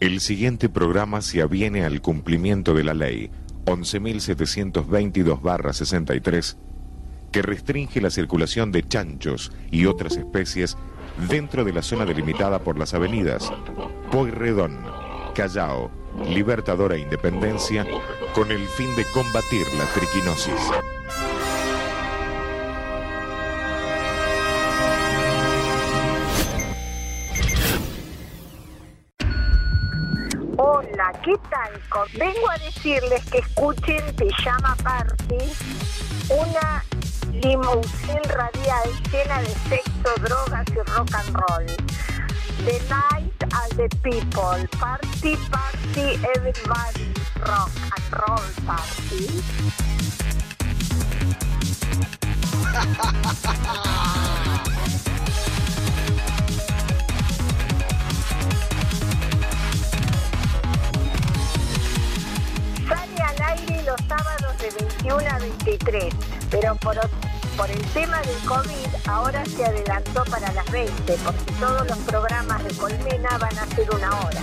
El siguiente programa se aviene al cumplimiento de la ley 11.722-63 que restringe la circulación de chanchos y otras especies dentro de la zona delimitada por las avenidas Pueyrredón, Callao, Libertadora e Independencia con el fin de combatir la triquinosis. Vengo a decirles que escuchen Pijama Party, una limusín radial llena de sexo, drogas y rock and roll. The night and the people, party, party, everybody, rock and roll party. 21 a 23, pero por, por el tema del COVID ahora se adelantó para las 20, porque todos los programas de Colmena van a ser una hora.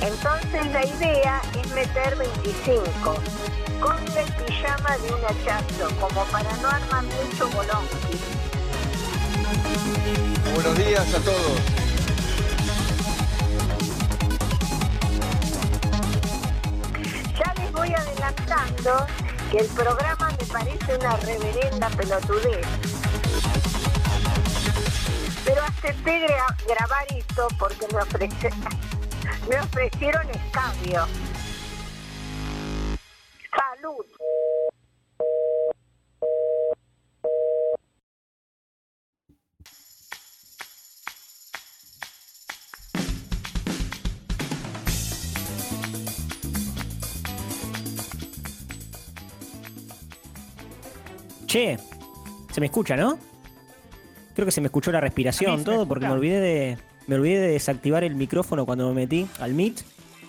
Entonces la idea es meter 25, con el pijama de un hachazo, como para no armar mucho bolonqui. Buenos días a todos. Que el programa me parece una reverenda pelotudez. Pero acepté gra- grabar esto porque me, me ofrecieron escambio. Se me escucha, ¿no? Creo que se me escuchó la respiración, me todo, porque me olvidé de. Me olvidé de desactivar el micrófono cuando me metí al Meet.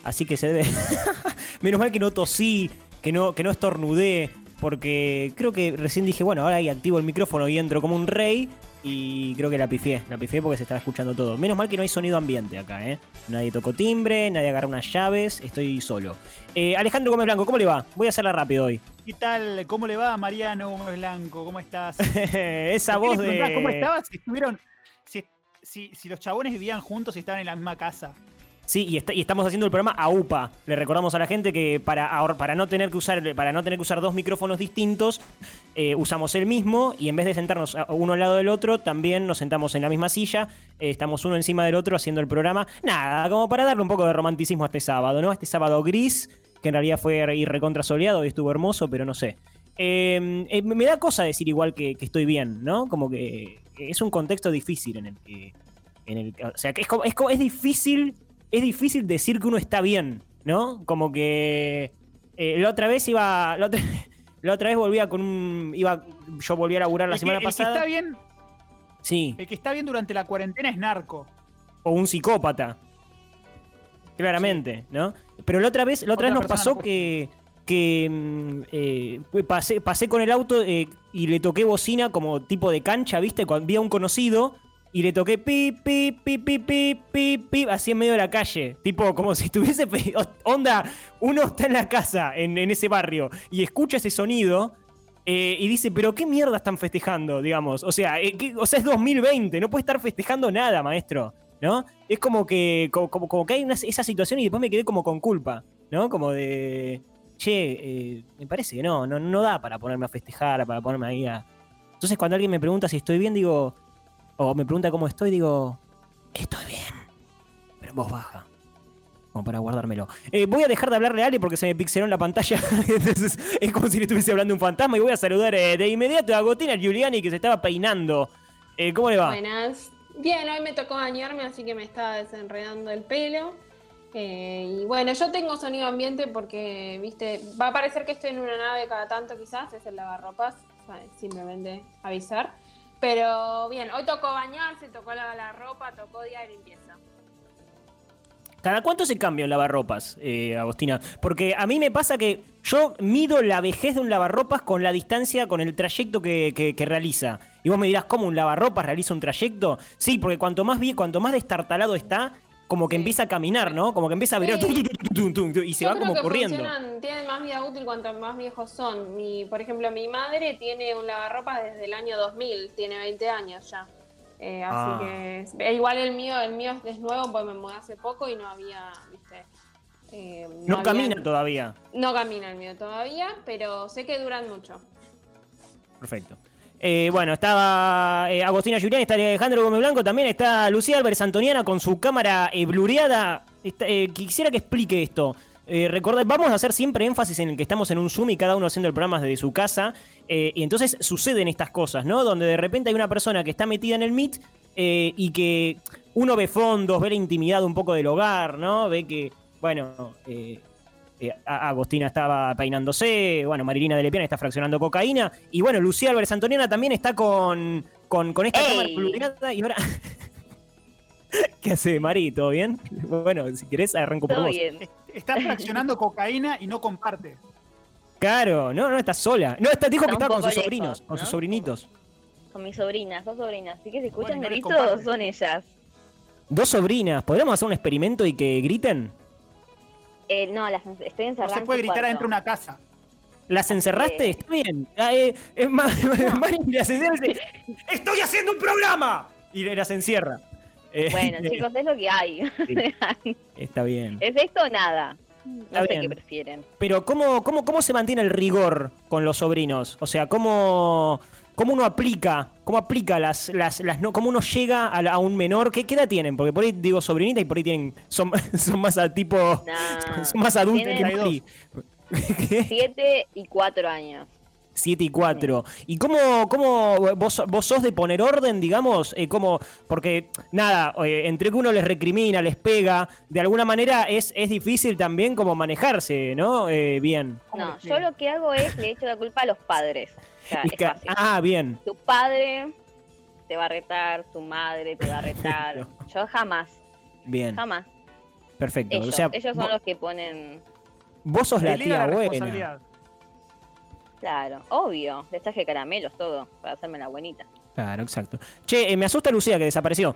Así que se debe. Menos mal que no tosí, que no, que no estornudé. Porque creo que recién dije, bueno, ahora ahí activo el micrófono y entro como un rey. Y creo que la pifié, la pifié porque se estaba escuchando todo. Menos mal que no hay sonido ambiente acá, ¿eh? Nadie tocó timbre, nadie agarró unas llaves, estoy solo. Eh, Alejandro Gómez Blanco, ¿cómo le va? Voy a hacerla rápido hoy. ¿Qué tal? ¿Cómo le va, Mariano Gómez Blanco? ¿Cómo estás? Esa ¿Por qué voz de. ¿Cómo estabas? Si estuvieron. Si, si, si los chabones vivían juntos y estaban en la misma casa. Sí, y, estamos haciendo el programa a UPA. Le recordamos a la gente que para, para, no, tener que usar, para no tener que usar dos micrófonos distintos, eh, usamos el mismo y en vez de sentarnos uno al lado del otro, también nos sentamos en la misma silla, eh, estamos uno encima del otro haciendo el programa. Nada, como para darle un poco de romanticismo a este sábado, ¿no? Este sábado gris, que en realidad fue ir recontra soleado y estuvo hermoso, pero no sé. Eh, eh, me da cosa decir igual que, estoy bien, ¿no? Como que es un contexto difícil en el que. En el, o sea, que es, es, es difícil. Es difícil decir que uno está bien, ¿no? Como que. eh, la otra vez iba. La otra, la otra vez volvía con un. Iba, yo volví a laburar la El que- semana el que pasada. está bien, Sí. el que está bien durante la cuarentena es narco. O un psicópata. Claramente, ¿no? Pero la otra vez, la otra Otra vez nos pasó no que. que mm, eh, pasé, pasé con el auto eh, y le toqué bocina como tipo de cancha, ¿viste? Cuando vi a un conocido y le toqué pi, pi, pi, pi, pi, pi, pi, así en medio de la calle. Tipo, como si estuviese. Onda, uno está en la casa, en, en ese barrio, y escucha ese sonido. eh, y dice, pero qué mierda están festejando, digamos. O sea, eh, ¿qué- o sea, es 2020, no puede estar festejando nada, maestro. ¿No? Es como que, como, como- que hay esa situación y después me quedé como con culpa, ¿no? Como de, che, eh, me parece que no, no, no da para ponerme a festejar, para ponerme ahí a... Entonces cuando alguien me pregunta si estoy bien, digo, o me pregunta cómo estoy, digo, estoy bien, pero en voz baja. Como para guardármelo. Eh, voy a dejar de hablarle a Ale porque se me pixeló en la pantalla. Entonces es como si le estuviese hablando un fantasma. Y voy a saludar eh, de inmediato a Gotina Giuliani que se estaba peinando. Eh, ¿Cómo le va? Buenas. Bien, hoy me tocó bañarme, así que me estaba desenredando el pelo. Y bueno, yo tengo sonido ambiente porque, viste, va a parecer que estoy en una nave cada tanto quizás, es el lavarropas, simplemente avisar. Pero bien, hoy tocó bañarse, tocó lavar la ropa, tocó día de limpieza. ¿Cada cuánto se cambia un lavarropas, eh, Agostina? Porque a mí me pasa que yo mido la vejez de un lavarropas con la distancia, con el trayecto que, que- que realiza. Y vos me dirás, ¿cómo un lavarropas realiza un trayecto? Sí, porque cuanto más cuanto más destartalado está, como que Sí. empieza a caminar, ¿no? Como que empieza a virar Sí. tum, tum, tum, y se Yo va creo como que corriendo. tienen más vida útil cuanto más viejos son. Mi, por ejemplo, mi madre tiene un lavarropas desde el año 2000, tiene 20 años ya. Eh, así Ah. que eh, igual el mío, el mío es nuevo porque me mudé hace poco y no había, viste. eh, No camina todavía. No camina el mío todavía, pero sé que duran mucho. Perfecto. Eh, bueno, estaba eh, Agostina Julián, está Alejandro Gómez Blanco, también está Lucía Álvarez Antoniana con su cámara eh, blureada. Eh, quisiera que explique esto. Eh, recordad, vamos a hacer siempre énfasis en el que estamos en un Zoom y cada uno haciendo el programa desde su casa. eh, y entonces suceden estas cosas, ¿no? Donde de repente hay una persona que está metida en el Meet y que uno ve fondos, ve la intimidad un poco del hogar, ¿no? Ve que, bueno, Agostina estaba peinándose, bueno, Marilina de Lepiana está fraccionando cocaína, y bueno, Lucía Álvarez Antoniana también está con, con, con esta ¡Ey! cámara y ahora... ¿Qué hace, Mari? ¿Todo bien? Bueno, si querés, arranco por vos. bien. Es- Está fraccionando cocaína y no comparte. Claro, no, no está sola. No, está, dijo que Está un con sus sobrinos, con sus sobrinitos. Con mis sobrinas, dos sobrinas. Así que si escuchan Bueno, no les gritos, son ellas. Dos sobrinas, ¿podríamos hacer un experimento y que griten? Eh, no, las estoy No encerrada. se en puede gritar adentro de una casa. ¿Las encerraste? Eh. Está bien. Eh, es más, Mari las encierra ¡Estoy haciendo un programa! Y las encierra. Eh, Bueno, chicos, es lo que hay. Está bien. ¿Es esto o nada? Está No sé bien. qué prefieren. Pero ¿cómo, cómo, ¿cómo se mantiene el rigor con los sobrinos? O sea, ¿cómo, cómo uno aplica? ¿Cómo aplica las, las, las no, cómo uno llega a, la- a un menor? ¿Qué, ¿Qué edad tienen? Porque por ahí digo sobrinita y por ahí tienen, son, son más a tipo. Nah. Son más adultos que. ¿Qué? Siete y cuatro años. 7 y 4. ¿Y cómo, cómo vos, vos sos de poner orden, digamos? Eh, como, porque, nada, eh, entre que uno les recrimina, les pega, de alguna manera es, es difícil también como manejarse, ¿no? Eh, bien. ¿Cómo No, yo lo que hago es le echo la culpa a los padres. O sea, Y es que- fácil. ah, bien. Tu padre te va a retar, tu madre te va a retar. Yo jamás, Bien. jamás. Perfecto. Ellos, o sea, ellos son vos, los que ponen. vos sos la tía buena. Claro, obvio. Les traje caramelos, todo, para hacerme la buenita. Claro, exacto. Che, eh, me asusta Lucía que desapareció.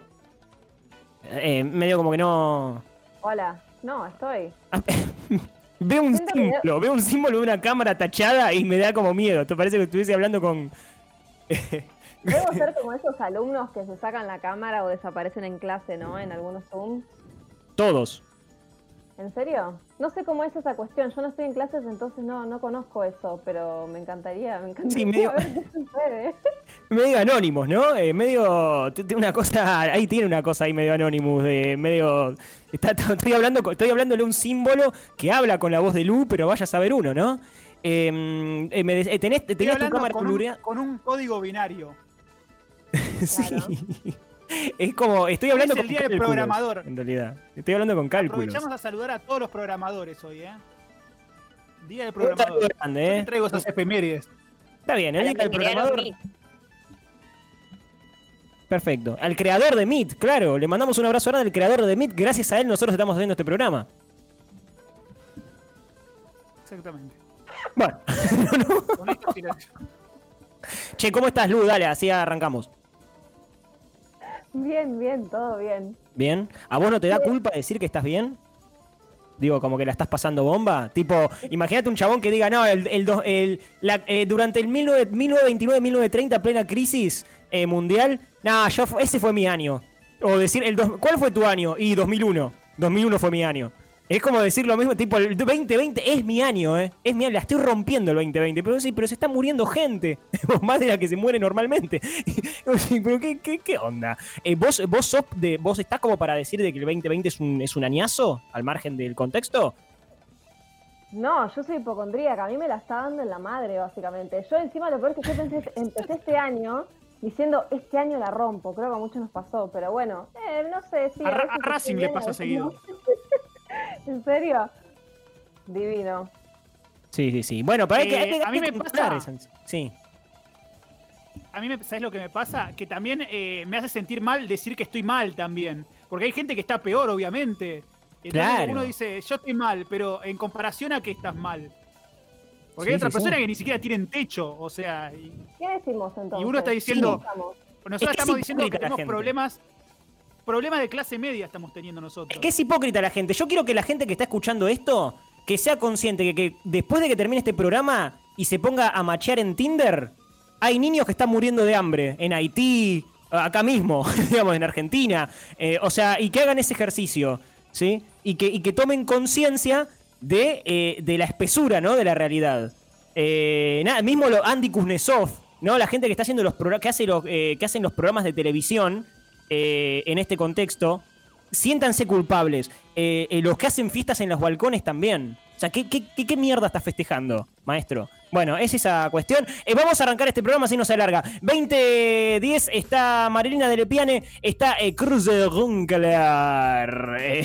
Eh, medio como que no. Hola. No, estoy. Veo un Siento que- símbolo, veo un símbolo de una cámara tachada y me da como miedo. Te parece que estuviese hablando con. Debo ser como esos alumnos que se sacan la cámara o desaparecen en clase, ¿no? En algunos Zoom. Todos. ¿En serio? No sé cómo es esa cuestión. Yo no estoy en clases, entonces no, no conozco eso, pero me encantaría, me encantaría Sí, medio- ver qué sucede. Medio anónimos, ¿no? Eh, medio. Una cosa. Ahí tiene una cosa ahí medio anónimos. De medio. Está, estoy, hablando, estoy hablándole un símbolo que habla con la voz de Lu, pero vaya a saber uno, ¿no? Eh, eh, me eh, tenés, Estoy tenés tu cámara con un, coloreada. con un código binario. Sí. Es como. Estoy hablando Es el con día del programador. En realidad. Estoy hablando con cálculos. Aprovechamos a saludar a todos los programadores hoy, ¿eh? Día del programador. grande, Yo te ¿eh? traigo esas efemérides. Está bien, el día del programador. Perfecto. Al creador de Meet, claro. Le mandamos un abrazo grande al creador de Meet. Gracias a él nosotros estamos haciendo este programa. Exactamente. Bueno. Con esto silencio. che, ¿cómo estás, Lu? Dale, así arrancamos. Bien, bien, todo bien. ¿Bien? ¿A vos no te da culpa decir que estás bien? Digo, como que la estás pasando bomba. Tipo, imagínate un chabón que diga, no, el, el, dos- el- la- eh, durante el 19 1929-1930, plena crisis eh, mundial, no, yo, ese fue mi año. O decir, el dos- ¿cuál fue tu año? Y 2001. 2001 fue mi año. Es como decir lo mismo, tipo, el 2020 es mi año, ¿eh? Es mi año, la estoy rompiendo el 2020. Pero sí, pero se está muriendo gente. Más de la que se muere normalmente. pero ¿qué, qué, qué onda? Eh, ¿vos, vos, sos de, ¿Vos estás como para decir de que el 2020 es un, es un añazo al margen del contexto? No, yo soy hipocondríaca, a mí me la está dando en la madre, básicamente. Yo encima lo peor es que yo pensé, empecé este año diciendo, este año la rompo, creo que a muchos nos pasó, pero bueno, eh, no sé, sí. A, Racing le pasa seguido. ¿En serio? Divino. Sí, sí, sí. Bueno, pero hay que, hay Eh, que- a mí me pasa- esa- Sí. A mí, me, ¿sabes lo que me pasa? Que también eh, me hace sentir mal decir que estoy mal también. Porque hay gente que está peor, obviamente. Entonces Claro. uno dice, yo estoy mal, pero en comparación a que estás mal. Porque hay Sí, otras sí, sí. personas que ni siquiera tienen techo, o sea, y, ¿Qué decimos entonces? y uno está diciendo, nosotros Es que es estamos diciendo que tenemos problemas, problemas de clase media estamos teniendo nosotros. Es que es hipócrita la gente. Yo quiero que la gente que está escuchando esto, que sea consciente que, que después de que termine este programa y se ponga a machear en Tinder, hay niños que están muriendo de hambre en Haití, acá mismo, digamos, en Argentina. Eh, o sea, y que hagan ese ejercicio, ¿sí? Y que, y que tomen conciencia de, eh, de la espesura, ¿no? De la realidad. Eh, nada, mismo Andy Kuznetsov, ¿no? La gente que está haciendo los que, hace los, eh, que hacen los programas de televisión en este contexto, siéntanse culpables. Los que hacen fiestas en los balcones también. O sea, ¿qué, qué, qué- mierda estás festejando, maestro? Bueno, es esa cuestión. Vamos a arrancar este programa si no se alarga. 2010 está Marilina de Lepiane, está eh, Cruz de Runkler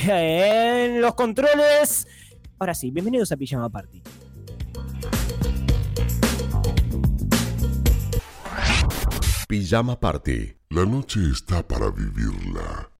en los controles. Ahora sí, bienvenidos a Pijama Party. Pijama Party. La noche está para vivirla.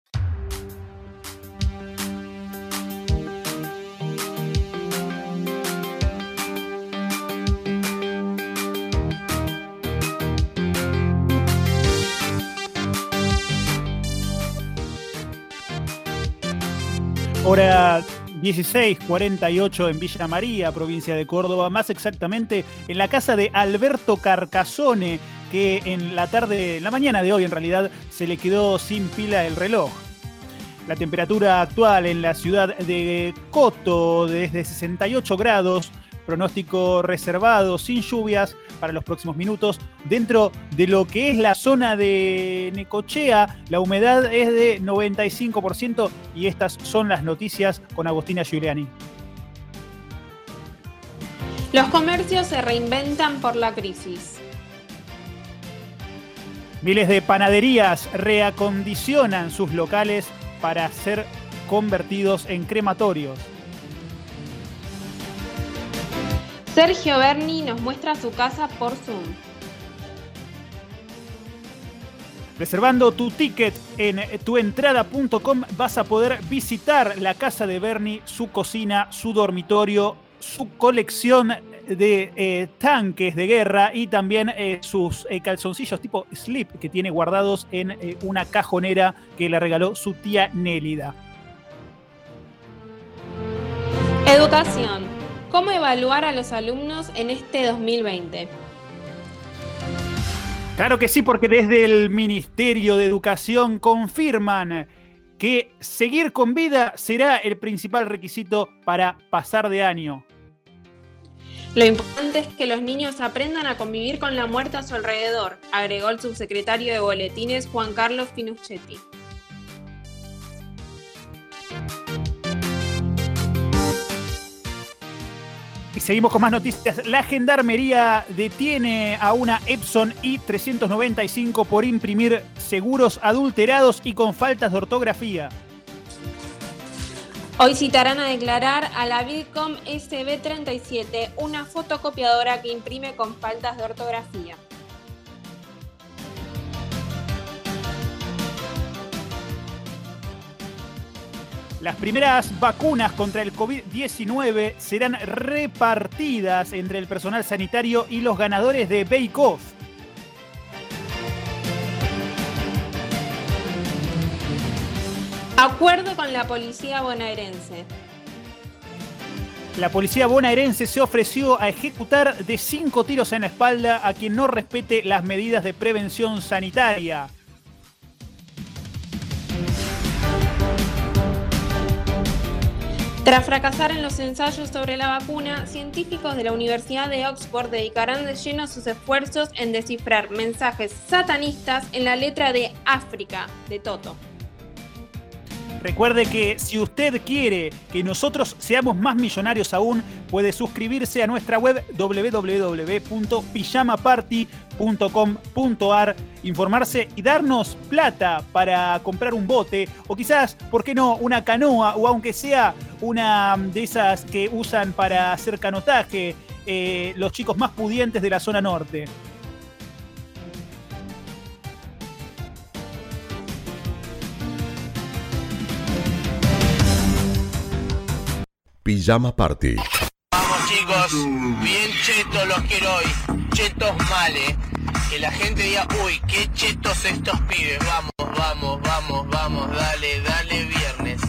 Hora 16:48 en Villa María, provincia de Córdoba, más exactamente en la casa de Alberto Carcasone, que en la tarde, la mañana de hoy en realidad, se le quedó sin pila el reloj. La temperatura actual en la ciudad de Coto desde 68 grados, pronóstico reservado, sin lluvias para los próximos minutos. Dentro de lo que es la zona de Necochea, la humedad es de 95% y estas son las noticias con Agostina Giuliani. Los comercios se reinventan por la crisis. Miles de panaderías reacondicionan sus locales para ser convertidos en crematorios. Sergio Berni nos muestra su casa por Zoom. Reservando tu ticket en tuentrada.com vas a poder visitar la casa de Bernie, su cocina, su dormitorio, su colección de eh, tanques de guerra y también eh, sus eh, calzoncillos tipo slip que tiene guardados en una cajonera que le regaló su tía Nélida. Educación. ¿Cómo evaluar a los alumnos en este 2020? Claro que sí, porque desde el Ministerio de Educación confirman que seguir con vida será el principal requisito para pasar de año. Lo importante es que los niños aprendan a convivir con la muerte a su alrededor, agregó el subsecretario de Boletines Juan Carlos Finucchetti. Seguimos con más noticias. La Gendarmería detiene a una Epson I-395 por imprimir seguros adulterados y con faltas de ortografía. Hoy citarán a declarar a la Vidcom SB37, una fotocopiadora que imprime con faltas de ortografía. Las primeras vacunas contra el COVID-19 serán repartidas entre el personal sanitario y los ganadores de Bake Off. Acuerdo con la policía bonaerense. La policía bonaerense se ofreció a ejecutar de cinco tiros en la espalda a quien no respete las medidas de prevención sanitaria. Tras fracasar en los ensayos sobre la vacuna, científicos de la Universidad de Oxford dedicarán de lleno sus esfuerzos en descifrar mensajes satanistas en la letra de África de Toto. Recuerde que si usted quiere que nosotros seamos más millonarios aún, puede suscribirse a nuestra web www.pijamaparty.com.ar, informarse y darnos plata para comprar un bote o quizás, ¿por qué no?, una canoa o aunque sea una de esas que usan para hacer canotaje eh, los chicos más pudientes de la zona norte. Pijama Party. Vamos chicos. bien chetos los quiero hoy, chetos male. Que la gente diga, uy, qué chetos estos pibes, vamos, vamos, vamos, vamos, dale, dale viernes.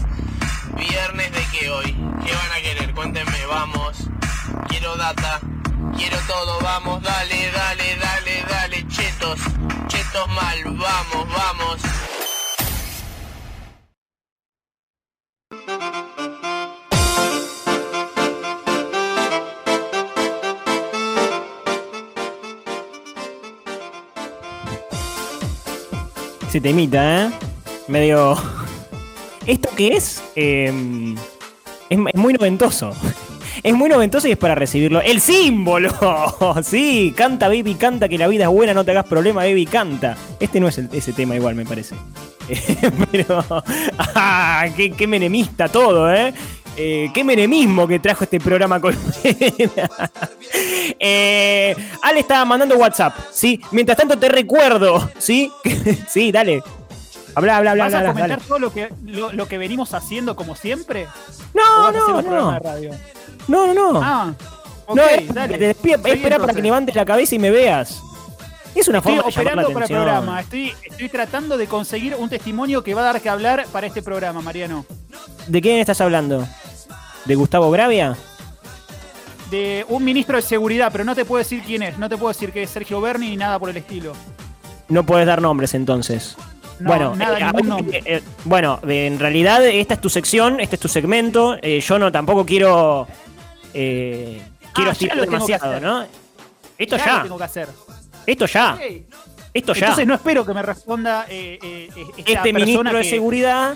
Viernes de qué hoy, ¿qué van a querer? Cuéntenme, vamos. Quiero data, quiero todo, vamos, dale, dale, dale, dale, chetos, chetos mal, vamos, vamos. Se te imita, ¿eh? Medio. ¿Esto qué es? Eh, es, es muy noventoso. Es muy noventoso y es para recibirlo. ¡El símbolo! Sí, canta, baby, canta, que la vida es buena, no te hagas problema, baby, canta. Este no es ese tema igual, me parece. Pero. ¡Ah! Qué menemista todo, ¿eh? Eh, qué menemismo que trajo este programa con eh, Ale estaba mandando WhatsApp, ¿sí? Mientras tanto te recuerdo, ¿sí? sí, dale. Habla, habla, habla, ¿Vas a comentar dale. todo lo que, lo, lo que venimos haciendo como siempre? No, ¿O vas a hacer no, no. de radio? No, no, no. Ah, ok, no, es- dale. te despido- espera para que levantes la cabeza y me veas. Es una Estoy forma de operando para el programa. Estoy, estoy tratando de conseguir un testimonio que va a dar que hablar para este programa, Mariano. ¿De quién estás hablando? ¿De Gustavo Gravia? De un ministro de seguridad, pero no te puedo decir quién es. No te puedo decir que es Sergio Berni ni nada por el estilo. No puedes dar nombres entonces. No, bueno, nada, eh, eh, eh, bueno, en realidad esta es tu sección, este es tu segmento. eh, yo no tampoco quiero eh, quiero Ah, estirar demasiado. ¿no? Esto Ya ya, lo tengo que hacer. esto ya, esto ya. Entonces no espero que me responda eh, eh, esta este ministro de seguridad.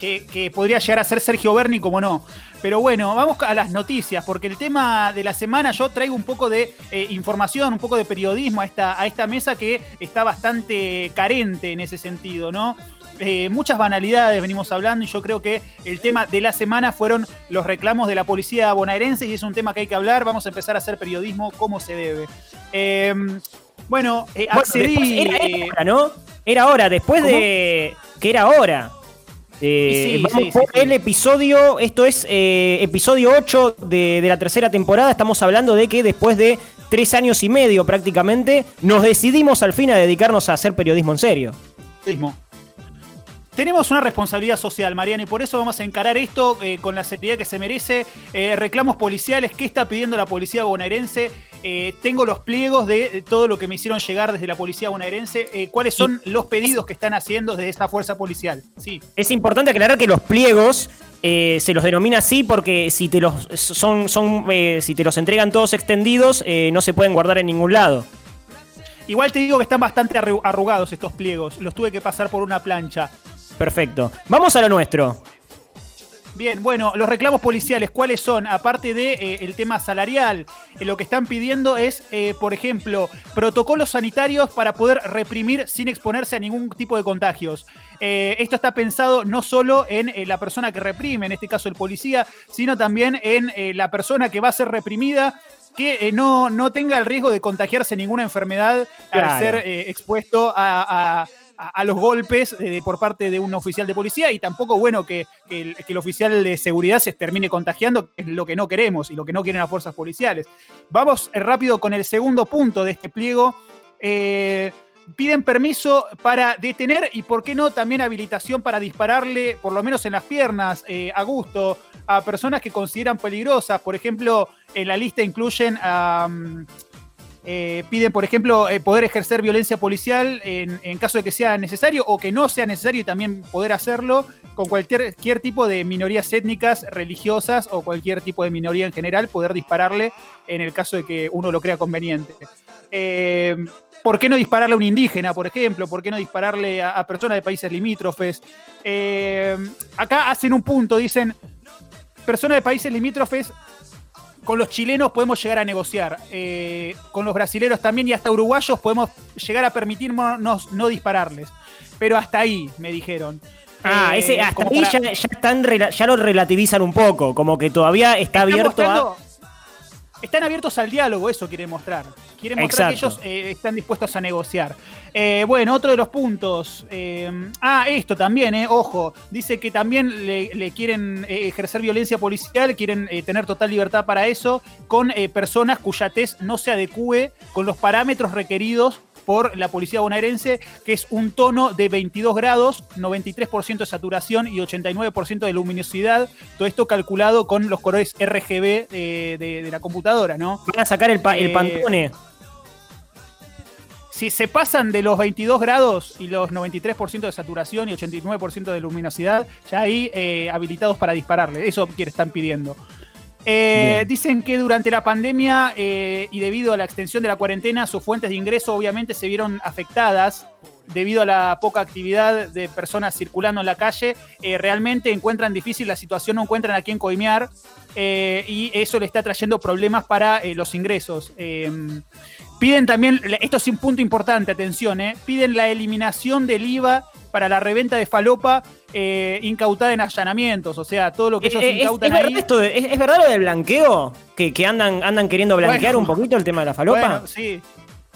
Que, que podría llegar a ser Sergio Berni, como no. Pero bueno, vamos a las noticias, porque el tema de la semana yo traigo un poco de eh, información, un poco de periodismo a esta, a esta mesa que está bastante carente en ese sentido, ¿no? Eh, muchas banalidades venimos hablando y yo creo que el tema de la semana fueron los reclamos de la policía bonaerense y es un tema que hay que hablar. Vamos a empezar a hacer periodismo como se debe. Eh, bueno, eh, Bueno, accedí. era, era hora, ¿no? Era hora, después de que era hora. Eh, Y sí, vamos sí, por sí, sí. el episodio, esto es eh, episodio 8 de, de la tercera temporada. Estamos hablando de que después de tres años y medio prácticamente, nos decidimos al fin a dedicarnos a hacer periodismo en serio. Periodismo. Tenemos una responsabilidad social, Mariano, y por eso vamos a encarar esto eh, con la seriedad que se merece. Eh, reclamos policiales, ¿qué está pidiendo la policía bonaerense? Eh, tengo los pliegos de, todo lo que me hicieron llegar desde la policía bonaerense. ¿Cuáles son los pedidos que están haciendo desde esta fuerza policial? Sí. Es importante aclarar que los pliegos eh, se los denomina así porque si te los son, son eh, si te los entregan todos extendidos, eh, no se pueden guardar en ningún lado. Igual te digo que están bastante arru- arrugados estos pliegos. Los tuve que pasar por una plancha. Perfecto. Vamos a lo nuestro. Bien, bueno, los reclamos policiales, ¿cuáles son? Aparte de eh, el tema salarial, eh, lo que están pidiendo es, eh, por ejemplo, protocolos sanitarios para poder reprimir sin exponerse a ningún tipo de contagios. Esto está pensado no solo en la persona que reprime, en este caso el policía, sino también en la persona que va a ser reprimida que eh, no, no tenga el riesgo de contagiarse ninguna enfermedad Claro. al ser eh, expuesto a, a- a- los golpes eh, por parte de un oficial de policía y tampoco bueno que, el, oficial de seguridad se termine contagiando, que es lo que no queremos y lo que no quieren las fuerzas policiales. Vamos eh, rápido con el segundo punto de este pliego. Eh, piden permiso para detener y, por qué no, también habilitación para dispararle, por lo menos en las piernas, a gusto, a personas que consideran peligrosas. Por ejemplo, en la lista incluyen a... mm, eh, piden, por ejemplo, eh, poder ejercer violencia policial en, caso de que sea necesario o que no sea necesario y también poder hacerlo con cualquier, tipo de minorías étnicas, religiosas o cualquier tipo de minoría en general, poder dispararle en el caso de que uno lo crea conveniente. Eh, ¿Por qué no dispararle a un indígena, por ejemplo? ¿Por qué no dispararle a, a personas de países limítrofes? Eh, acá hacen un punto, dicen, personas de países limítrofes con los chilenos podemos llegar a negociar, eh, con los brasileros también y hasta uruguayos podemos llegar a permitirnos no dispararles. Pero hasta ahí, me dijeron. Ah, Eh, ese, hasta ahí para- ya, ya están ya lo relativizan un poco, como que todavía está abierto a. están abiertos al diálogo, eso quieren mostrar. Quieren mostrar Exacto. que ellos eh, están dispuestos a negociar. Eh, bueno, otro de los puntos. eh, ah, esto también, eh, ojo. Dice que también le, le quieren eh, ejercer violencia policial, quieren eh, tener total libertad para eso, con eh, personas cuya test no se adecue con los parámetros requeridos por la policía bonaerense, que es un tono de 22 grados, 93% de saturación y 89% de luminosidad. Todo esto calculado con los colores RGB de, de- de la computadora, ¿no? Van a sacar el, pa- el Eh, pantone. Si se pasan de los 22 grados y los 93% de saturación y 89% de luminosidad, ya ahí eh, habilitados para dispararle. Eso que están pidiendo. Eh, dicen que durante la pandemia eh, y debido a la extensión de la cuarentena, sus fuentes de ingreso obviamente se vieron afectadas debido a la poca actividad de personas circulando en la calle. Eh, realmente encuentran difícil la situación, no encuentran a quién coimear y eso le está trayendo problemas para los ingresos. Eh, piden también, esto es un punto importante, atención, eh, piden la eliminación del IVA para la reventa de falopa eh, incautada en allanamientos, o sea, todo lo que ellos Eh, eh, ¿Es, incautan es ahí. esto de- es- es verdad lo del blanqueo? ¿Que, que andan, andan queriendo blanquear Bueno. un poquito el tema de la falopa? Bueno, sí,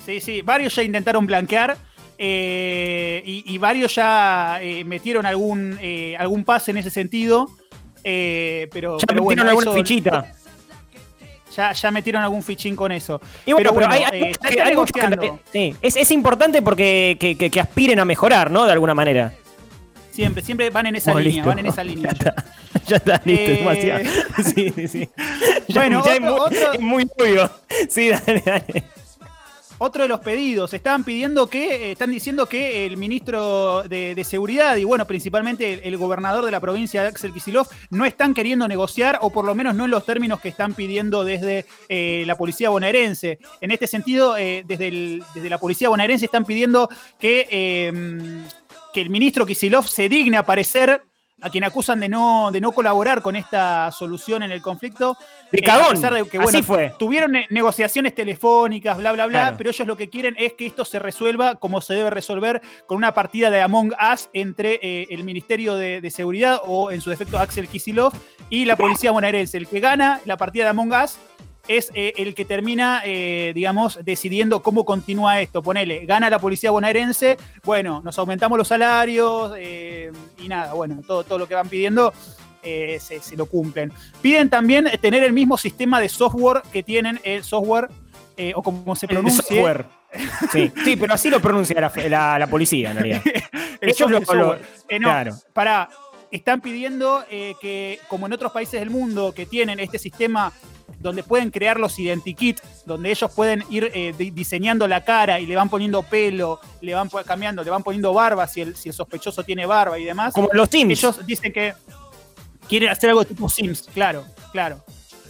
sí, sí. Varios ya intentaron blanquear eh, y, y varios ya eh, metieron algún, eh, algún pase en ese sentido. eh, pero, ya pero metieron bueno, alguna eso- fichita. Ya, ya metieron algún fichín con eso. Y bueno, pero pero, bueno, hay, hay eh, que- hay sí, es, es importante porque que, que- que aspiren a mejorar, ¿no? De alguna manera. Siempre, siempre van en esa Bueno, línea, listo. van en esa línea. Ya está, listo, Eh, demasiado. Sí, sí, sí. Ya- Bueno, ya es, muy, otro- es muy obvio. Sí, dale, dale. Otro de los pedidos, estaban pidiendo que, eh, están diciendo que el ministro de, Seguridad y bueno, principalmente el, gobernador de la provincia, Axel Kicillof, no están queriendo negociar o por lo menos no en los términos que están pidiendo desde eh, la policía bonaerense. En este sentido, eh, desde, la policía bonaerense están pidiendo que, que el ministro Kicillof se digne a aparecer a quien acusan de no, de no colaborar con esta solución en el conflicto. De Eh, a cagón. pesar de que, Así fue. Tuvieron ne- negociaciones telefónicas, bla, bla, bla, Claro. pero ellos lo que quieren es que esto se resuelva como se debe resolver con una partida de Among Us entre eh, el Ministerio de, de Seguridad o en su defecto Axel Kisilov y la Policía Bonaerense. El que gana la partida de Among Us es eh, el que termina, eh, digamos, decidiendo cómo continúa esto. Ponele, gana la Policía Bonaerense, bueno, nos aumentamos los salarios eh, y nada, bueno, todo, todo lo que van pidiendo se, se lo cumplen. Piden también tener el mismo sistema de software que tienen el software, o como se El pronuncie. software. Sí, sí, pero así lo pronuncia la, la- la policía, en realidad. el Ellos lo- lo- no, claro. Pará, están pidiendo eh, que, como en otros países del mundo que tienen este sistema donde pueden crear los identikits, donde ellos pueden ir eh, di- diseñando la cara y le van poniendo pelo, le van cambiando, le van poniendo barba si el, si el sospechoso tiene barba y demás. Como los Sims. Ellos dicen que quieren hacer algo tipo Sims, claro, claro.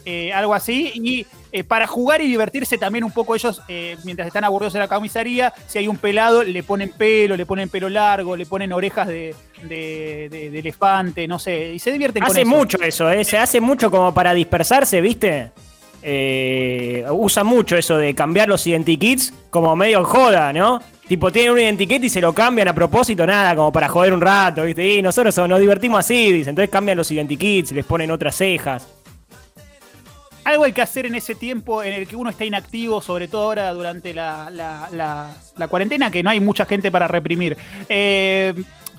Eh, algo así. Y eh, para jugar y divertirse también un poco ellos, eh, mientras están aburridos en la comisaría, si hay un pelado, le ponen pelo, le ponen pelo largo, le ponen orejas de, de- de- de elefante, no sé, y se divierten con Hace eso. mucho eso, ¿eh? se hace mucho como para dispersarse, ¿viste? Eh, usa mucho eso de cambiar los identikits como medio joda, ¿no? Tipo, tienen un identikit y se lo cambian a propósito, nada, como para joder un rato, ¿viste? Y nosotros nos divertimos así, dicen. Entonces cambian los identikits, les ponen otras cejas. Algo hay que hacer en ese tiempo en el que uno está inactivo, sobre todo ahora durante la, la- la- la cuarentena, que no hay mucha gente para reprimir. Eh,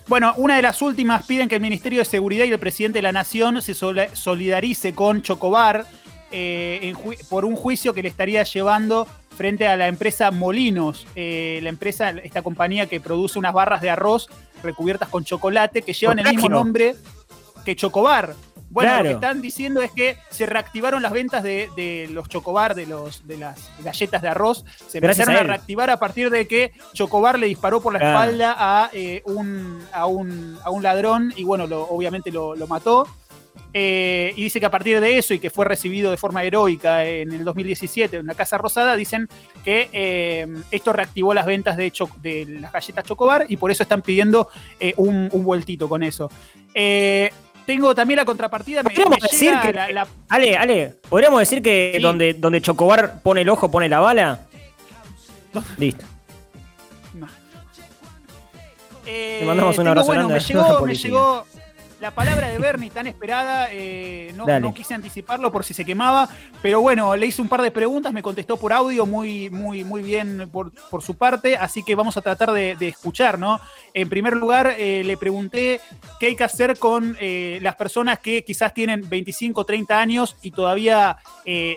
bueno, una de las últimas piden que el Ministerio de Seguridad y el presidente de la Nación se solidarice con Chocobar eh, en por un juicio que le estaría llevando frente a la empresa Molinos, eh, la empresa, esta compañía que produce unas barras de arroz recubiertas con chocolate que llevan el mismo nombre que Chocobar. Bueno, Claro. lo que están diciendo es que se reactivaron las ventas de, de los chocobar, de, los, de las galletas de arroz. Se Gracias empezaron a reactivar a partir de que Chocobar le disparó por la Claro. espalda a, eh, un, a, un, a un ladrón y bueno, lo- obviamente lo, lo mató. Eh, y dice que a partir de eso y que fue recibido de forma heroica en el 2017 en la Casa Rosada, dicen que eh, esto reactivó las ventas de, de las galletas Chocobar y por eso están pidiendo eh, un, un vueltito con eso. Eh, tengo también la contrapartida. Me, Podríamos me decir que. la- la- Ale, Ale, ¿podríamos decir que Sí. donde, donde Chocobar pone el ojo, pone la bala? Listo. Eh, Te mandamos un tengo, abrazo bueno, grande me llegó, me llegó la palabra de Bernie tan esperada, eh, no, quise anticiparlo por si se quemaba, pero bueno, le hice un par de preguntas, me contestó por audio muy, muy, muy bien por, por su parte, así que vamos a tratar de, de escuchar, ¿no? En primer lugar, eh, le pregunté qué hay que hacer con eh, las personas que quizás tienen 25, 30 años y todavía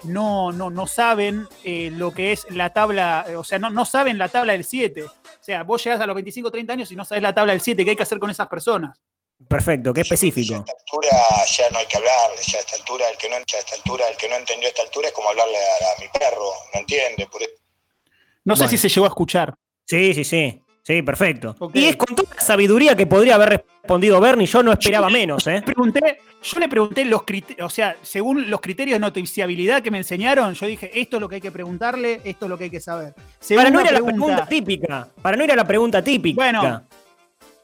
no, no, no saben lo que es la tabla, o sea, no, no saben la tabla del 7. O sea, vos llegás a los 25, 30 años y no sabes la tabla del 7, ¿qué hay que hacer con esas personas? Perfecto, qué específico. altura ya no hay que hablarle, ya a esta altura, el que no, ya a esta altura, el que no entendió a esta altura es como hablarle a, a mi perro, no entiende, por eso No sé Bueno. si se llegó a escuchar. Sí, sí, sí. Sí, perfecto. Y es con toda la sabiduría que podría haber respondido Bernie, yo no esperaba menos, ¿eh? Pregunté, yo le pregunté los criterios, o sea, según los criterios de noticiabilidad que me enseñaron, yo dije, esto es lo que hay que preguntarle, esto es lo que hay que saber. Para no ir a la pregunta típica. Para no ir a la pregunta típica. Bueno,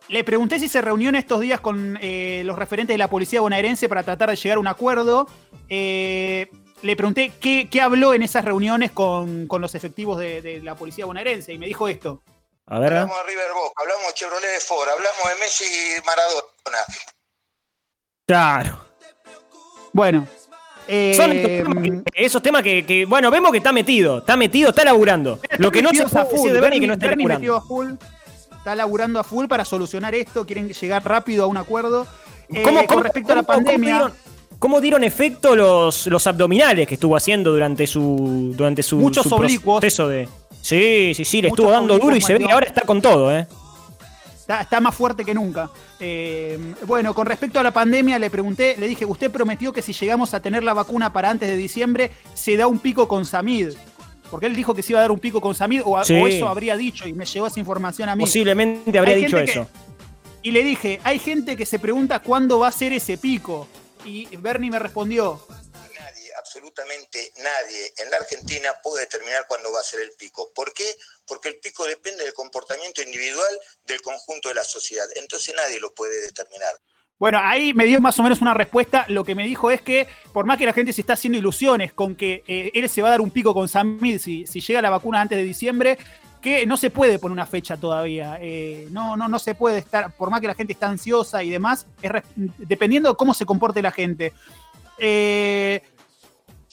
Le pregunté si se reunió en estos días con eh, los referentes de la policía bonaerense para tratar de llegar a un acuerdo. Eh, le pregunté qué, qué habló en esas reuniones con, con los efectivos de, de la policía bonaerense y me dijo esto. A ver. hablamos de River Boca, hablamos de Chevrolet de Ford, hablamos de Messi y Maradona. Claro. Bueno. Son eh, estos temas que- esos temas que, que, bueno, vemos que está metido, está metido, está laburando. Lo que no se puede decir de Bernie es que no está Bernie laburando. Está laburando a full para solucionar esto, quieren llegar rápido a un acuerdo. Eh, ¿Cómo- con cómo- respecto a la pandemia, dieron- ¿Cómo dieron efecto los, los abdominales que estuvo haciendo durante su durante su, Muchos su oblicuos. proceso de Sí, sí, sí, le Muchos estuvo dando duro y se ve que ahora está con todo, ¿eh? está, está más fuerte que nunca. Eh, bueno, con respecto a la pandemia, le pregunté, le dije, usted prometió que si llegamos a tener la vacuna para antes de diciembre, se da un pico con Samid. Porque él dijo que se iba a dar un pico con Samid, o, a- Sí. o eso habría dicho, y me llegó esa información a mí. Posiblemente habría dicho que- eso. Y le dije, hay gente que se pregunta cuándo va a ser ese pico. Y Bernie me respondió, Nadie, absolutamente nadie en la Argentina puede determinar cuándo va a ser el pico. ¿Por qué? Porque el pico depende del comportamiento individual del conjunto de la sociedad. Entonces nadie lo puede determinar. Bueno, ahí me dio más o menos una respuesta. Lo que me dijo es que, por más que la gente se está haciendo ilusiones con que eh, él se va a dar un pico con Samid si, si llega la vacuna antes de diciembre, que no se puede poner una fecha todavía. Eh, no, no, no se puede estar, por más que la gente está ansiosa y demás, dependiendo de cómo se comporte la gente. Eh,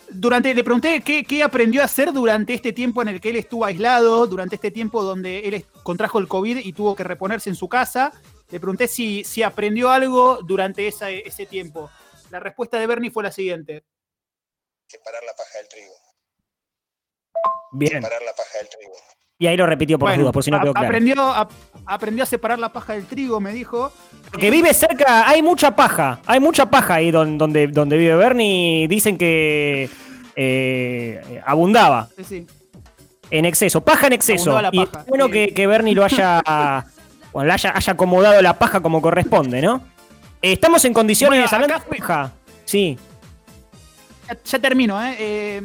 durante, le pregunté qué, aprendió a hacer durante este tiempo en el que él estuvo aislado, durante este tiempo donde él contrajo el COVID y tuvo que reponerse en su casa. Le pregunté si, si aprendió algo durante esa- ese tiempo. La respuesta de Bernie fue la siguiente. Separar la paja del trigo. Bien. Separar la paja del trigo. Y ahí lo repitió por las Bueno, dudas, por si no quedó claro. aprendió, a- aprendió a separar la paja del trigo, me dijo. Porque vive cerca, hay mucha paja, hay mucha paja ahí don- donde, donde vive Bernie. Dicen que eh, abundaba Sí, sí. en exceso, paja en exceso. Y es bueno que Bernie lo haya, bueno, le haya, haya acomodado la paja como corresponde, ¿no? Eh, Estamos en condiciones Bueno, hablando acá de paja. Sí. Ya, ya termino, ¿eh? Eh,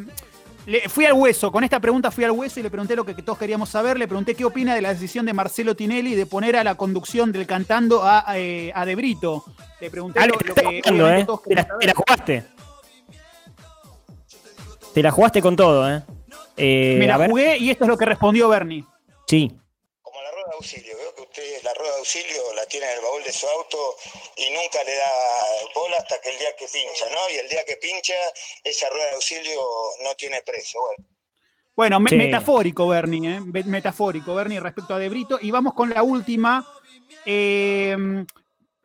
le- fui al hueso, con esta pregunta fui al hueso y le pregunté lo que todos queríamos saber. Le pregunté qué opina de la decisión de Marcelo Tinelli de poner a la conducción del cantando a, eh, a De Brito. Le pregunté Algo lo, que lo está que ¿eh? todos Te la, te la jugaste. Te la jugaste con todo, ¿eh? Eh, Me la jugué y esto es lo que respondió Bernie. Sí. Como la rueda de auxilio, auxilio la tiene en el baúl de su auto y nunca le da bola hasta que el día que pincha, ¿no? Y el día que pincha, esa rueda de auxilio no tiene precio. Bueno, Bueno, me- Sí. metafórico, Bernie, ¿eh? Metafórico, Bernie, respecto a De Brito. Y vamos con la última. Eh,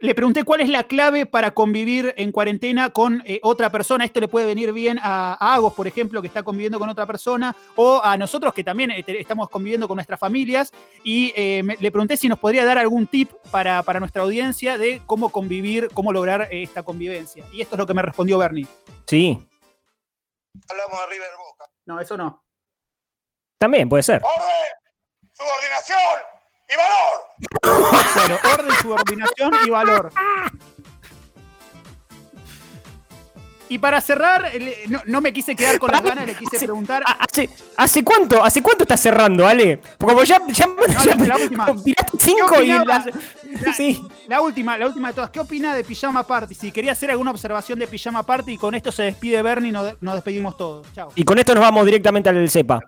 le pregunté cuál es la clave para convivir en cuarentena con eh, otra persona. Esto le puede venir bien a, a Agos, por ejemplo, que está conviviendo con otra persona, o a nosotros que también eh, te- estamos conviviendo con nuestras familias. Y eh, me- le pregunté si nos podría dar algún tip para, para nuestra audiencia de cómo convivir, cómo lograr eh, esta convivencia. Y esto es lo que me respondió Bernie. Sí. hablamos de River Boca. No, eso no. También puede ser. ¡Orden! ¡Subordinación! ¡Y valor! Bueno, orden, subordinación y valor. Y para cerrar, no, no me quise quedar con las ganas, le quise preguntar. ¿Hace, hace cuánto? ¿Hace cuánto estás cerrando, Ale? Porque como ya, ya, ya- la última. La última, la última de todas. ¿Qué opina de Pijama Party? Si quería hacer alguna observación de Pijama Party y con esto se despide Bernie y nos, nos despedimos todos. Chao. Y con esto nos vamos directamente al CEPA.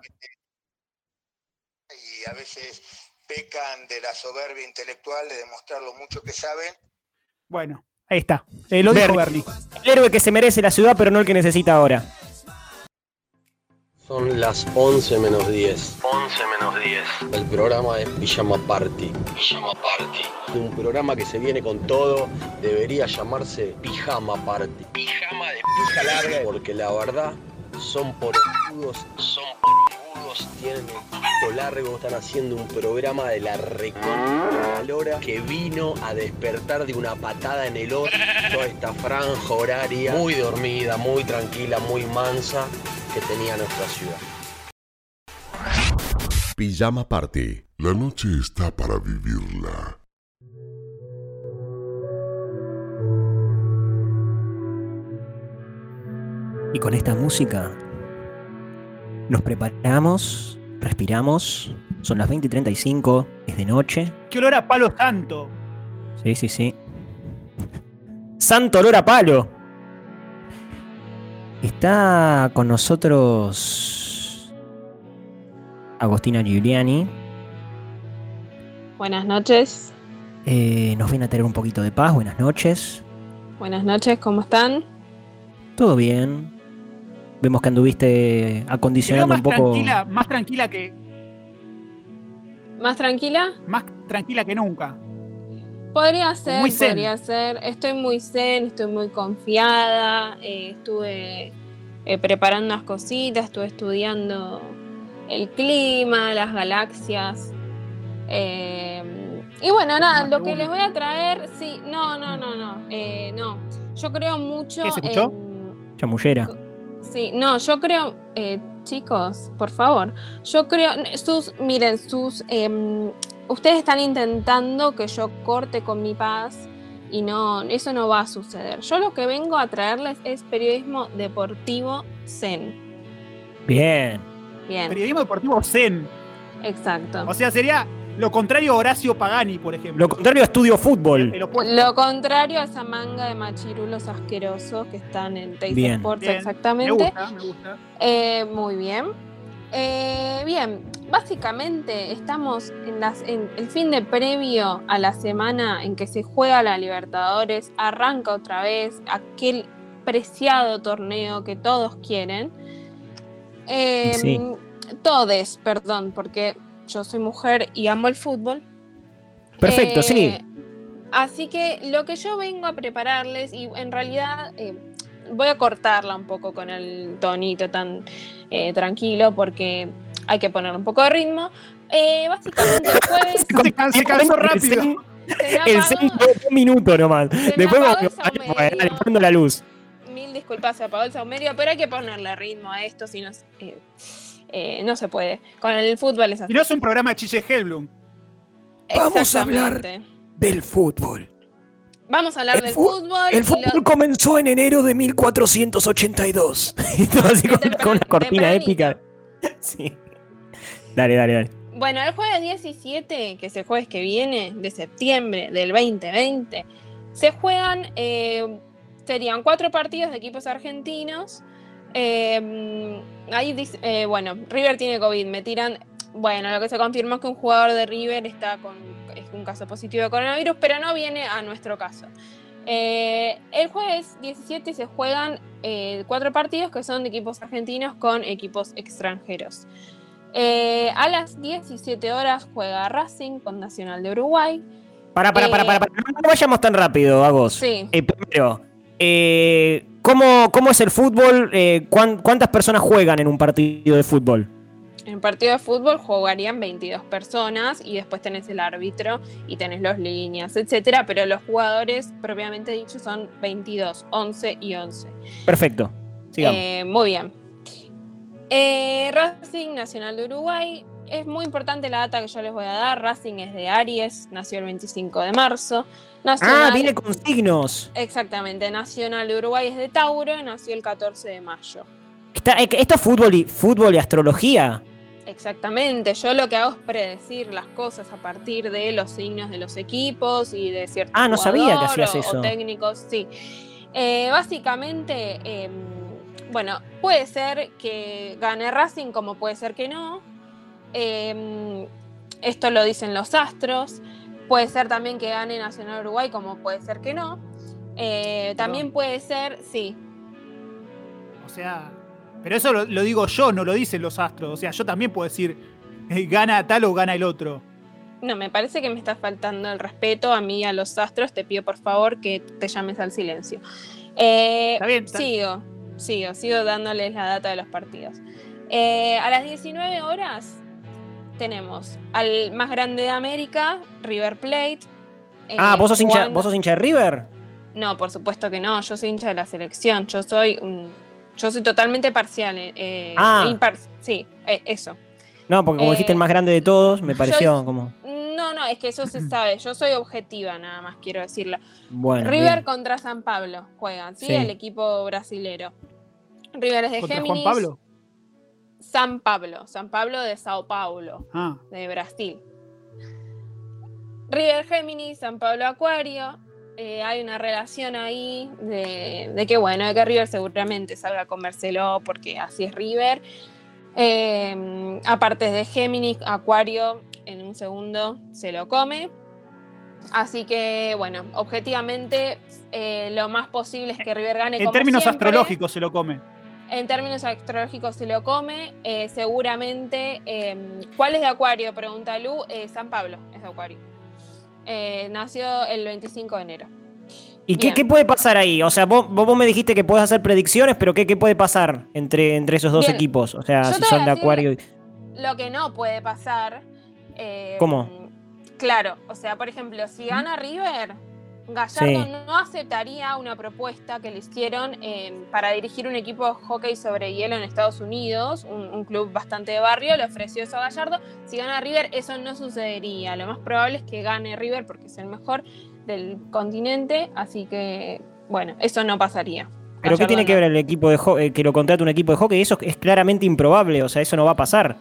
Y a veces pecan de la soberbia intelectual de demostrar lo mucho que saben. Bueno, Ahí está. Eh, lo dijo Bernie. El héroe que se merece la ciudad, pero no el que necesita ahora. Son las 11 menos 10. 11 menos 10. El programa es Pijama Party. Pijama Party. Un programa que se viene con todo. Debería llamarse Pijama Party. Pijama de pija larga. Porque la verdad, son porongudos. Son Tienen el pito largo. Están haciendo un programa de la recontra lora que vino a despertar de una patada en el orto toda esta franja horaria. Muy dormida, muy tranquila, muy mansa que tenía nuestra ciudad. Pijama Party. La noche está para vivirla. Y con esta música nos preparamos, respiramos. Son las 20 y 35, es de noche. Qué olor a palo santo. Sí, sí, sí. Santo olor a palo. Está con nosotros Agostina Giuliani. Buenas noches. Eh, nos viene a tener un poquito de paz. Buenas noches. Buenas noches, ¿cómo están? Todo bien. Vemos que anduviste acondicionando más un poco. tranquila, más tranquila que ¿Más tranquila? más tranquila que nunca. Podría ser, Muy zen. podría ser. Estoy muy zen, estoy muy confiada. eh, estuve eh, preparando unas cositas, estuve estudiando el clima, las galaxias. eh, y bueno, nada, lo que les voy a traer, sí, no, no, no, no, eh, no. Yo creo mucho ¿Qué se escuchó? en- Chamullera. Sí, no, yo creo, eh, chicos, por favor, yo creo, sus, miren, sus, em, ustedes están intentando que yo corte con mi paz y no, eso no va a suceder. Yo lo que vengo a traerles es periodismo deportivo zen. Bien. Bien, Periodismo deportivo zen. exacto. O sea, sería lo contrario a Horacio Pagani, por ejemplo. Lo contrario a estudio fútbol. Lo contrario a esa manga de machirulos asquerosos que están en Bien. Sports, Bien, Me exactamente. gusta, me gusta. Eh, muy bien. Eh, bien, básicamente estamos en, las, en el fin de previo a la semana en que se juega la Libertadores, arranca otra vez aquel preciado torneo que todos quieren. Eh, Sí. Todes, perdón, porque yo soy mujer y amo el fútbol. Perfecto, Eh, sí. Así que lo que yo vengo a prepararles, y en realidad eh, voy a cortarla un poco con el tonito tan eh, tranquilo, porque hay que ponerle un poco de ritmo. Eh, básicamente el jueves Se can- se cansó rápido. El apagó- zen duró un minuto nomás. Después dale, prendo la luz. mil disculpas, se apagó el saumerio, pero hay que ponerle ritmo a esto, si no, eh, no se puede. Con el fútbol es así. Y no es un programa de Chiche Hellblum. Vamos a hablar. Del fútbol. Vamos a hablar El del fútbol. El fútbol lo- comenzó en enero de 1482. Esto así con, con una cortina épica. Sí. Dale, dale, dale. Bueno, el jueves 17, que es el jueves que viene, de septiembre del 2020, se juegan, eh, serían cuatro partidos de equipos argentinos. Eh, ahí dice, eh, bueno, River tiene COVID, me tiran. Bueno, lo que se confirmó es que un jugador de River está con es un caso positivo de coronavirus, pero no viene a nuestro caso. Eh, el jueves 17 se juegan eh, cuatro partidos que son de equipos argentinos con equipos extranjeros. A las 17 horas juega Racing con Nacional de Uruguay. Para, para, para, para, para. No vayamos tan rápido, Agos. Sí. Primero, eh, ¿cómo, ¿cómo es el fútbol? Eh, ¿cuán- ¿Cuántas personas juegan en un partido de fútbol? En partido de fútbol jugarían 22 personas y después tenés el árbitro y tenés los líneas, etcétera, pero los jugadores propiamente dicho son 22, 11 y 11. Perfecto. Sigamos. Eh, muy bien. Eh, Racing Nacional de Uruguay. Es muy importante la data que yo les voy a dar. Racing es de Aries, nació el 25 de marzo. Nacional, ah, viene con signos. Exactamente, Nacional de Uruguay es de Tauro, nació el 14 de mayo. Está- eh, esto es fútbol y, fútbol y astrología. Exactamente, yo lo que hago es predecir las cosas a partir de los signos de los equipos y de ciertos Ah, no sabía que hacías o- eso. o técnicos, sí. Eh, básicamente, em, bueno, puede ser que gane Racing como puede ser que no. Em, esto lo dicen los astros. Puede ser también que gane Nacional Uruguay como puede ser que no. Eh, también puede ser, sí. O sea, pero eso lo, lo digo yo, no lo dicen los astros. O sea, yo también puedo decir, eh, gana tal o gana el otro. No, me parece que me está faltando el respeto a mí y a los astros. Te pido por favor que te llames al silencio. Eh, Está bien, está- Sigo, sigo, sigo dándoles la data de los partidos. A las 19 horas tenemos al más grande de América, River Plate. eh, Ah, ¿vos sos, hincha, ¿vos sos hincha de River? No, por supuesto que no. Yo soy hincha de la selección. Yo soy un- yo soy totalmente parcial. eh, eh, Ah. impar- sí, eh, eso. No, porque como Eh, dijiste el más grande de todos, me yo- pareció como. No, no, es que eso se sabe. Yo soy objetiva, nada más quiero decirlo. Bueno. River bien. contra San Pablo juegan, ¿sí? Sí. El equipo brasilero. River es de ¿Contra Géminis. Juan Pablo? San Pablo. San Pablo de Sao Paulo, Ah, de Brasil. River Géminis, San Pablo Acuario. Eh, hay una relación ahí de, de que, bueno, de que River seguramente salga a comérselo porque así es River. Eh, aparte de Géminis, Acuario, en un segundo se lo come. Así que, bueno, objetivamente, eh, lo más posible es que River gane. en como términos siempre. astrológicos se lo come. En términos astrológicos se lo come. eh, seguramente. eh, ¿Cuál es de Acuario? Pregunta Lu. Eh, San Pablo es de Acuario. Eh, nació el 25 de enero. ¿Y qué, puede pasar ahí? O sea, vos, vos me dijiste que puedes hacer predicciones, pero ¿qué, qué puede pasar entre, entre esos dos Bien. equipos? O sea, Yo si son de Acuario. y- Lo que no puede pasar. eh, ¿Cómo? Claro, o sea, por ejemplo, si gana River, Gallardo Sí. no aceptaría una propuesta que le hicieron eh, para dirigir un equipo de hockey sobre hielo en Estados Unidos, un, un club bastante de barrio, le ofreció eso a Gallardo. Si gana River, eso no sucedería. Lo más probable es que gane River porque es el mejor del continente, así que, bueno, eso no pasaría. ¿Pero qué tiene no. que ver el equipo de eh, que lo contrate un equipo de hockey? Eso es claramente improbable, o sea, eso no va a pasar.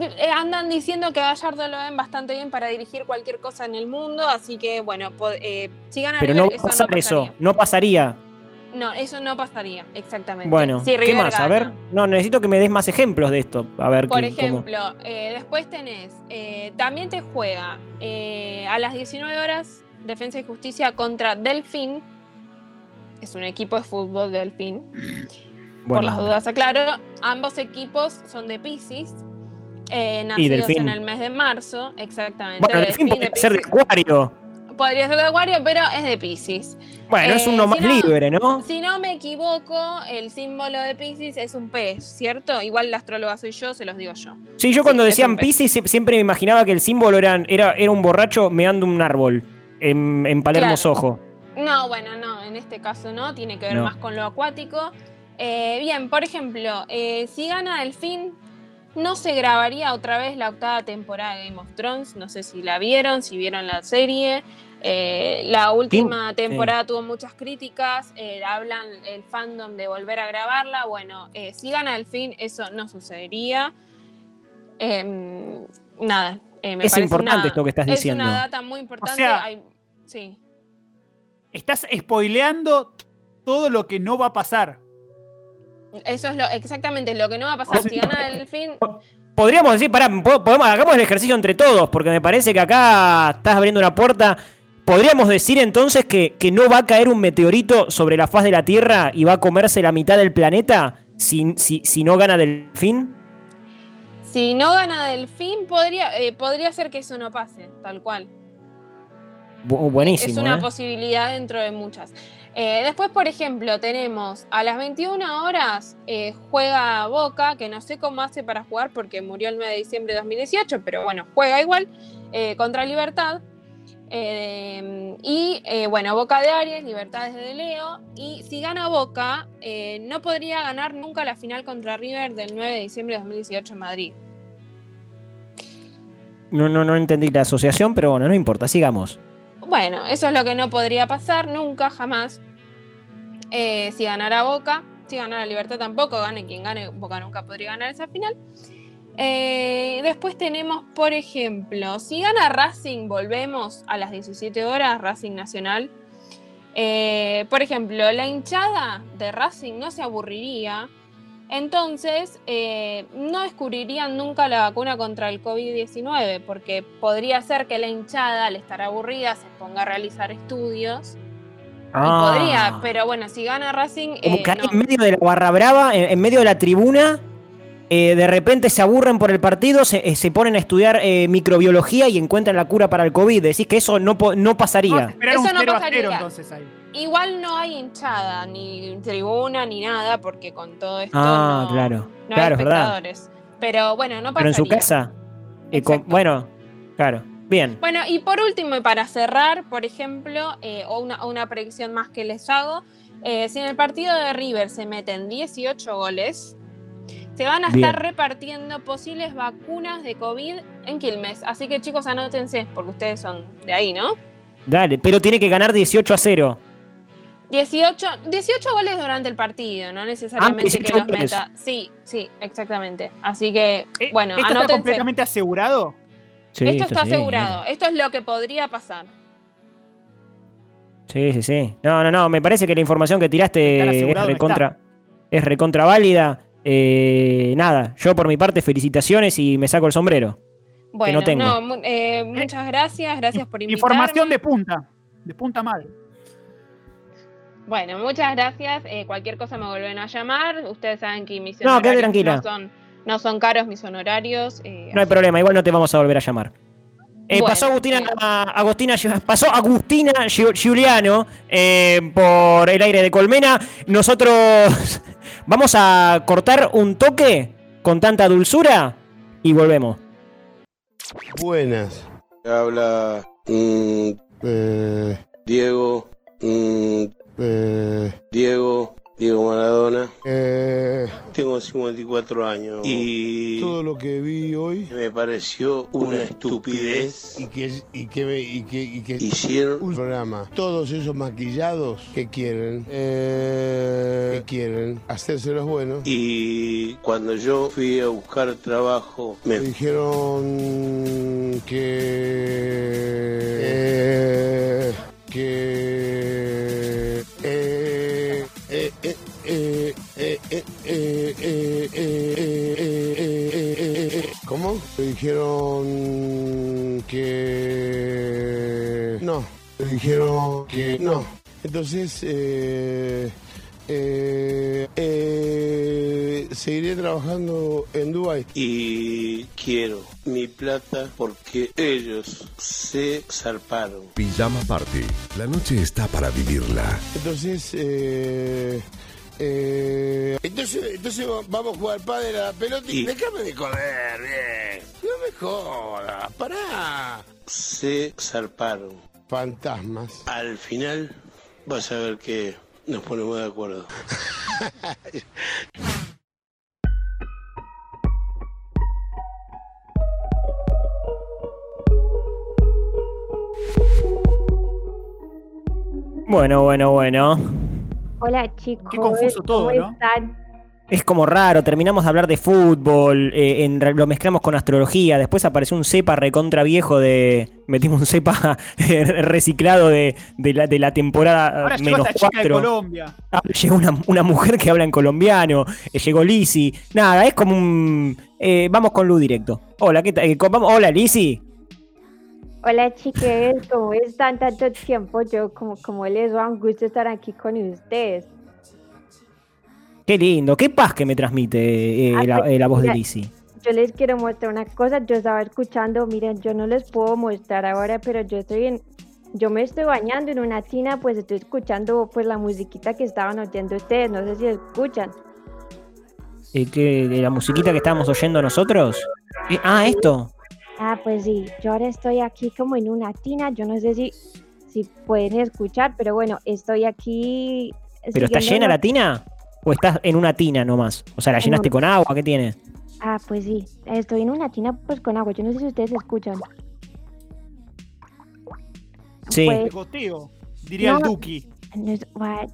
Eh, andan diciendo que a Gallardo lo ven bastante bien para dirigir cualquier cosa en el mundo, así que bueno, eh, si gana Pero River, no va a eso pasar no eso, pasaría. no pasaría. No, eso no pasaría, exactamente. Bueno, ¿qué más? A ver, no, necesito que me des más ejemplos de esto. A ver, Por qué- ejemplo, eh, después tenés, eh, también te juega eh, a las 19 horas Defensa y Justicia contra Delfín. Es un equipo de fútbol Delfín. Por las dudas, aclaro. Ambos equipos son de Pisces. Eh, Y nacidos Delfín. en el mes de marzo, exactamente. Bueno, Delfín puede de ser de. Acuario. Podría ser de Acuario, pero es de Pisces. Bueno, es Eh, uno más si no- libre, ¿no? Si no me equivoco, el símbolo de Pisces es un pez, ¿cierto? Igual la astróloga soy yo, se los digo yo. Sí, yo cuando decían. Pisces sie- siempre me imaginaba que el símbolo eran, era, era un borracho meando un árbol en, en Palermo Claro. Sojo. No, bueno, no, en este caso no, tiene que ver No. más con lo acuático. Eh, bien, por ejemplo, eh, si gana Delfín, no se grabaría otra vez la octava temporada de Game of Thrones. No sé si la vieron, si vieron la serie. Eh, la última temporada tuvo muchas críticas, eh, hablan el fandom de volver a grabarla. Bueno, eh, si gana Delfín, eso no sucedería. Em, nada. eh, me Es parece importante una- esto que estás diciendo. Es una data muy importante. sea, hay- sí. Estás spoileando todo lo que no va a pasar. Eso es lo, exactamente lo que no va a pasar. Si gana el fin, Podríamos decir, pará, po- podemos, hagamos el ejercicio entre todos, porque me parece que acá estás abriendo una puerta. ¿Podríamos decir entonces que, que no va a caer un meteorito sobre la faz de la Tierra y va a comerse la mitad del planeta si, si, si no gana Delfín? si no gana Delfín, podría, eh, podría ser que eso no pase, tal cual. Bu- buenísimo. es una ¿eh? posibilidad dentro de muchas. Eh, después, por ejemplo, tenemos a las 21 horas eh, juega Boca, que no sé cómo hace para jugar porque murió el 9 de diciembre de 2018, pero bueno, juega igual eh, contra Libertad. Y bueno, Boca de Aries, Libertades de Leo. Y si gana Boca, no podría ganar nunca la final contra River del 9 de diciembre de 2018 en Madrid. No, no, no entendí la asociación, pero bueno, no importa, sigamos. Bueno, eso es lo que no podría pasar nunca, jamás. Eh, si ganara Boca, si ganara Libertad tampoco, gane quien gane, Boca nunca podría ganar esa final. Eh, después tenemos, por ejemplo, si gana Racing, volvemos a las 17 horas, Racing Nacional. Eh, por ejemplo, la hinchada de Racing no se aburriría, entonces eh, no descubrirían nunca la vacuna contra el COVID-19, porque podría ser que la hinchada, al estar aburrida, se ponga a realizar estudios Ah. Podría, pero bueno, si gana Racing. Como eh, que ahí no. en medio de la barra brava, en, en medio de la tribuna, eh, de repente se aburren por el partido, se, eh, se ponen a estudiar eh, microbiología y encuentran la cura para el COVID. Decís que eso no, no pasaría. Eso no 0 a 0 pasaría. entonces ahí. Igual no hay hinchada, ni tribuna, ni nada, porque con todo esto Ah, no, claro. no claro, hay es verdad. espectadores. Pero bueno, no pasaría. Pero en su casa. eh, con- bueno, claro. Bien. Bueno, y por último, y para cerrar, por ejemplo, eh, o una, una predicción más que les hago, eh, si en el partido de River se meten 18 goles, se van a Bien. estar repartiendo posibles vacunas de COVID en Quilmes. Así que chicos, anótense, porque ustedes son de ahí, ¿no? Dale, pero tiene que ganar 18 a 0. 18, 18 goles durante el partido, no necesariamente que 18 los goles. meta. Sí, sí, exactamente. Así que, bueno, ¿Esto está completamente asegurado? Sí, Esto está sí, asegurado. Esto es lo que podría pasar. Sí, sí, sí. No, no, no. Me parece que la información que tiraste es asegurado no recontra, es recontra válida. Eh, nada, yo por mi parte, felicitaciones y me saco el sombrero. Bueno, no tengo. mu- eh, muchas gracias, gracias por invitarme. Información de punta. De punta mal. Bueno, muchas gracias. eh, cualquier cosa me vuelven a llamar. Ustedes saben que mis No, tranquila. no son, no son caros mis honorarios. eh, No hay problema, igual no te vamos a volver a llamar. Eh, Bueno, pasó Agustina, eh. Agustina, pasó Agustina Giu- Giuliano eh, por el aire de Colmena. Nosotros vamos a cortar un toque con tanta dulzura y volvemos. Buenas. Habla mm, Diego. mm, Diego. Diego Maradona. Tengo 54 años y todo lo que vi hoy me pareció una estupidez. Y que, y que, y que, y que hicieron un programa. Todos esos maquillados que quieren, que quieren hacerse los buenos. Y cuando yo fui a buscar trabajo, me dijeron que que ¿Cómo? Me dijeron que no. Me dijeron que no. Entonces eh, eh, eh, seguiré trabajando en Dubai y quiero mi plata porque ellos se zarparon. Pijama Party. La noche está para vivirla. Entonces, eh, eh, entonces, entonces va- vamos a jugar padre a la pelota y, déjame de joder, bien. No me jodas, pará. Se zarparon. Fantasmas. Al final vas a ver que nos ponemos de acuerdo. Bueno, bueno, bueno. Hola chicos. Qué confuso todo, ¿cómo ¿no? están? Es como raro, terminamos de hablar de fútbol, eh, en lo mezclamos con astrología, después apareció un cepa recontra viejo de... Metimos un cepa reciclado de, de la, de la temporada Ahora llegó menos esta chica de cuatro. Colombia. Ah, Llegó una, una mujer que habla en colombiano, eh, llegó Lisi. Nada, es como un... eh, vamos con Lu directo. Hola, ¿qué tal? Eh, hola, Lisi. Hola chiques, ¿cómo están? Tanto tiempo yo, como, como les va un gusto estar aquí con ustedes. Qué lindo, qué paz que me transmite eh, Ah, la, pues, eh, la voz de Lisi. Yo les quiero mostrar una cosa, yo estaba escuchando, miren, yo no les puedo mostrar ahora, pero yo estoy en, yo me estoy bañando en una tina, pues estoy escuchando pues la musiquita que estaban oyendo ustedes, no sé si escuchan. Eh, de la musiquita que estábamos oyendo nosotros. Eh, ah, esto. Ah, pues sí, yo ahora estoy aquí como en una tina, yo no sé si, si pueden escuchar, pero bueno, estoy aquí. ¿Pero está llena la- tina? ¿O estás en una tina nomás? O sea, ¿la llenaste con agua? ¿Qué tiene? Ah, pues sí, estoy en una tina pues con agua, yo no sé si ustedes escuchan. Sí. Pues- goteo, diría No, el Duki.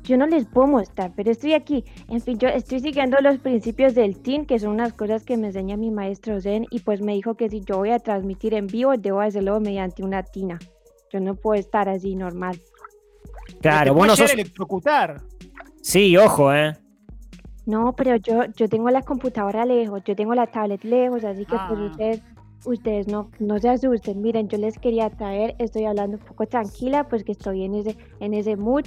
Yo no les puedo mostrar, pero estoy aquí. En fin, yo estoy siguiendo los principios del TIN, que son unas cosas que me enseña mi maestro Zen, y pues me dijo que si yo voy a transmitir en vivo, debo hacerlo mediante una tina. Yo no puedo estar así normal. Claro, Te vos no puede llegar sos... electrocutar. Sí, ojo, ¿eh? No, pero yo, yo tengo la computadora lejos, yo tengo la tablet lejos, así que pues Ah. ustedes, ustedes no, no se asusten. Miren, yo les quería traer, estoy hablando un poco tranquila, pues que estoy en ese, en ese mood.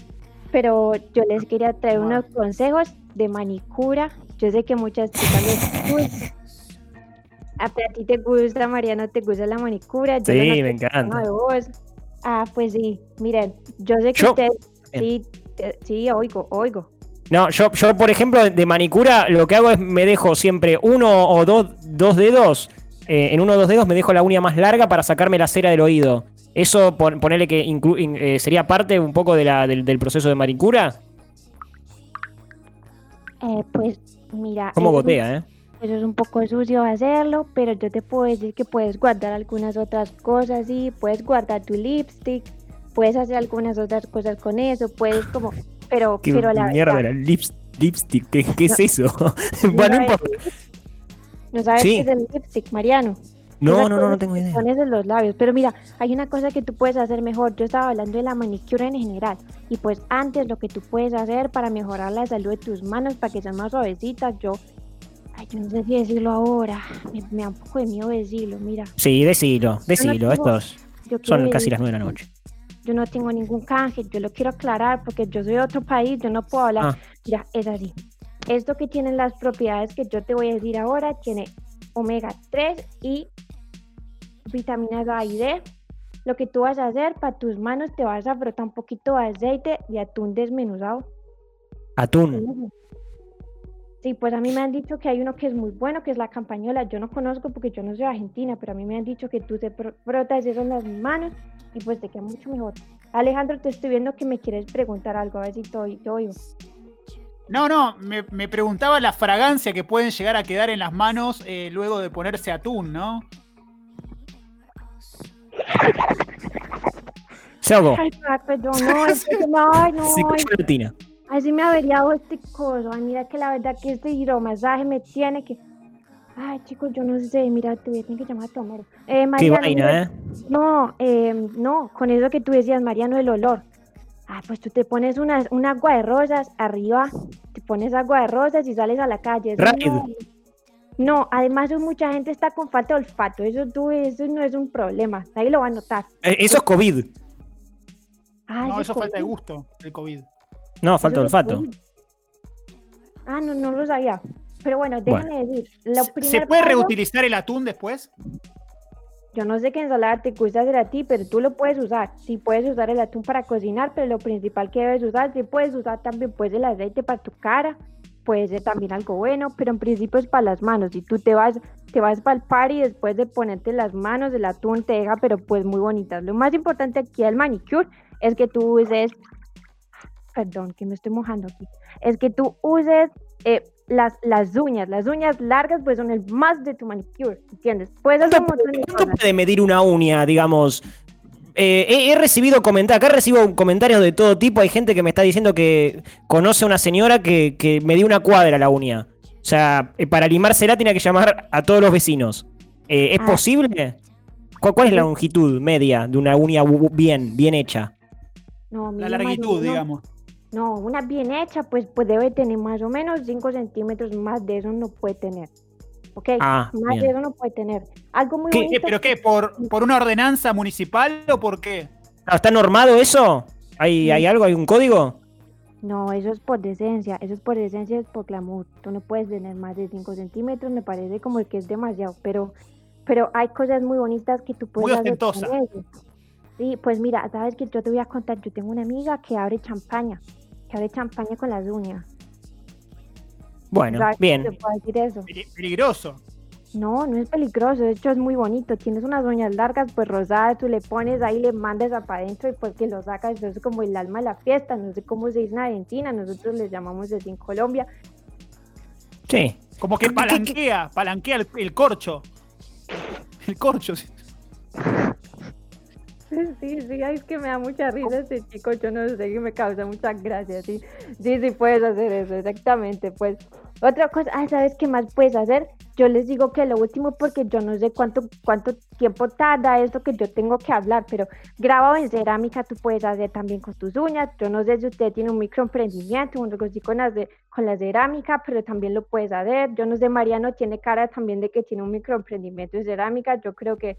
Pero yo les quería traer unos consejos de manicura. Yo sé que muchas chicas les gusta. A ti te gusta, Mariano, te gusta la manicura. Yo Sí, me encanta. de voz. Ah, pues sí, miren, yo sé que Yo- ustedes, sí, eh, sí, oigo, oigo. No, yo, yo, por ejemplo, de manicura, lo que hago es me dejo siempre uno o dos, dos dedos. eh, en uno o dos dedos me dejo la uña más larga para sacarme la cera del oído. Eso, pon- ponerle que inclu- in- eh, sería parte un poco de la, del, del proceso de manicura. Eh, pues mira, un- gotea, ¿eh? Eso es un poco sucio hacerlo, pero yo te puedo decir que puedes guardar algunas otras cosas, sí, puedes guardar tu lipstick, puedes hacer algunas otras cosas con eso, puedes como, pero, Qué pero la mierda verdad, era lips- lipstick. ¿Qué, qué es No. eso? ¿no bueno, no importa. no sabes Sí. qué es el lipstick, Mariano? No, no, no, no tengo idea. Pones en los labios, pero mira, hay una cosa que tú puedes hacer mejor. Yo estaba hablando de la manicura en general, y pues antes lo que tú puedes hacer para mejorar la salud de tus manos, para que sean más suavecitas, yo, ay, yo no sé si decirlo ahora, me, me da un poco de miedo decirlo, mira. Sí, decilo, decilo. tengo- Estos son casi las nueve de la noche. yo no tengo ningún canje, yo lo quiero aclarar porque yo soy de otro país, yo no puedo hablar. Ah. Mira, es así. Esto que tienen las propiedades que yo te voy a decir ahora tiene omega 3 y vitaminas A y D. Lo que tú vas a hacer para tus manos, te vas a frotar un poquito de aceite de atún desmenuzado. Atún. Sí, pues a mí me han dicho que hay uno que es muy bueno, que es la campañola. Yo no conozco porque yo no soy argentina, pero a mí me han dicho que tú te fro- frotas eso en las manos y pues te queda mucho mejor. Alejandro, te estoy viendo que me quieres preguntar algo, a ver si te oigo. No, no, me, me preguntaba la fragancia que pueden llegar a quedar en las manos eh, luego de ponerse atún, ¿no? Se ahogó. Ay, perdón, no, es que no, ay, no, Se ay, escuchó la tina. ay, sí me ha averiado este coso. Ay, mira que la verdad que este hidromasaje me tiene que. Ay, chicos, yo no sé, mira, te voy a tener que llamar a tu amor. Eh, Qué Mariano, vaina, mira, ¿eh? No, eh, no, con eso que tú decías, Mariano, el olor. Ah, pues tú te pones una, un agua de rosas arriba, te pones agua de rosas y sales a la calle. No, no, además mucha gente está con falta de olfato. Eso, tú, eso no es un problema, nadie lo va a notar. Eh, Eso es COVID. Ah, No, eso falta de gusto, el COVID. No, falta de olfato. Ah, no, no lo sabía. Pero bueno, Bueno. déjame decir. Lo ¿Se puede paso- reutilizar el atún después? Yo no sé qué ensalada te gusta hacer a ti, pero tú lo puedes usar. Sí puedes usar el atún para cocinar, pero lo principal que debes usar, sí puedes usar también pues el aceite para tu cara, puede ser también algo bueno, pero en principio es para las manos. Si tú te vas, te vas para el party después de ponerte las manos, el atún te deja, pero pues muy bonitas. Lo más importante aquí del manicure es que tú uses, perdón, que me estoy mojando aquí, es que tú uses eh, las, las uñas, las uñas largas pues son el más de tu manicure, ¿entiendes? Puedes hacer un montón de ¿Cuánto cosas. puede medir una uña, digamos? Eh, he, he recibido comentarios, acá recibo comentarios de todo tipo. Hay gente que me está diciendo que conoce a una señora que, que me dio una cuadra la uña. O sea, eh, para limársela tiene que llamar a todos los vecinos. Eh, ¿Es Ah. posible? ¿Cuál, cuál es la longitud media de una uña bien, bien hecha? No, a La largitud, menos- digamos. No, una bien hecha, pues, pues debe tener más o menos 5 centímetros más de eso no puede tener. ¿Ok? Ah, más bien. de eso no puede tener. Algo muy ¿Qué, bonito. ¿Pero qué? ¿Por, ¿Por una ordenanza municipal o por qué? Ah, ¿Está normado eso? ¿Hay, ¿Hay algo? ¿Hay un código? No, eso es por decencia, eso es por decencia, es por glamour. Tú no puedes tener más de 5 centímetros, me parece como que es demasiado, pero, pero hay cosas muy bonitas que tú puedes hacer con ostentosa. eso. Sí, pues mira, sabes que yo te voy a contar, yo tengo una amiga que abre champaña, que abre champaña con las uñas. Bueno, ¿Sabes que bien. te puedo decir eso? Peli- Peligroso. No, no es peligroso, de hecho es muy bonito. Tienes unas uñas largas, pues rosadas, tú le pones ahí, le mandas a para adentro y pues que lo sacas, eso es como el alma de la fiesta. No sé cómo se dice en Argentina, nosotros le llamamos así en Colombia. Sí. Como que palanquea, palanquea el, el corcho. El corcho. sí. Sí, ay, es que me da mucha risa este chico, yo no sé, que me causa mucha gracia, sí, sí, sí puedes hacer eso, exactamente, pues. Otra cosa, ah, ¿sabes qué más puedes hacer? Yo les digo que lo último, porque yo no sé cuánto, cuánto tiempo tarda esto que yo tengo que hablar, pero grabado en cerámica tú puedes hacer también con tus uñas, yo no sé si usted tiene un microemprendimiento, un negocio con la, con la cerámica, pero también lo puedes hacer, yo no sé, Mariano tiene cara también de que tiene un microemprendimiento de cerámica, yo creo que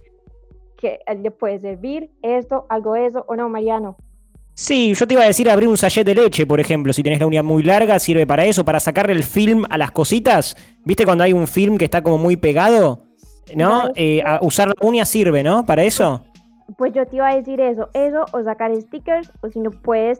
que él le puede servir esto, algo de eso, o no, Mariano. Sí, yo te iba a decir abrir un sachet de leche, por ejemplo. Si tenés la uña muy larga, sirve para eso, para sacarle el film a las cositas. ¿Viste cuando hay un film que está como muy pegado? ¿No? Eh, a- usar la uña sirve, ¿no? Para eso. Pues yo te iba a decir eso, eso o sacar stickers o si no puedes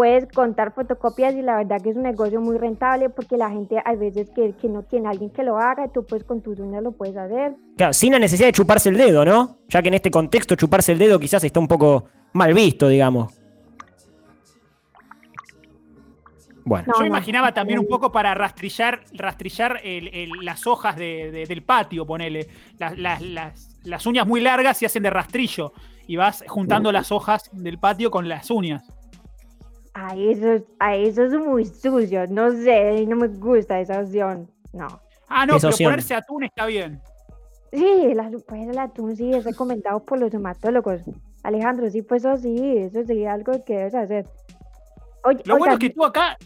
puedes contar fotocopias y la verdad que es un negocio muy rentable porque la gente a veces que, que no tiene alguien que lo haga, tú pues con tus uñas lo puedes hacer. Claro, sin la necesidad de chuparse el dedo, ¿no? Ya que en este contexto chuparse el dedo quizás está un poco mal visto, digamos. Bueno. Yo imaginaba también un poco para rastrillar, rastrillar el- el- las hojas de- de- del patio, ponele. Las, las- las- las uñas muy largas se hacen de rastrillo y vas juntando las hojas del patio con las uñas. A eso, es- a eso es muy sucio, no sé, no me gusta esa opción, no. Ah, no, Esa pero opción. ponerse atún está bien. Sí, la, pues el atún sí es recomendado por los hematólogos. Alejandro, sí, pues eso sí, eso sería algo que debes hacer. Oye, Lo bueno es que tú acá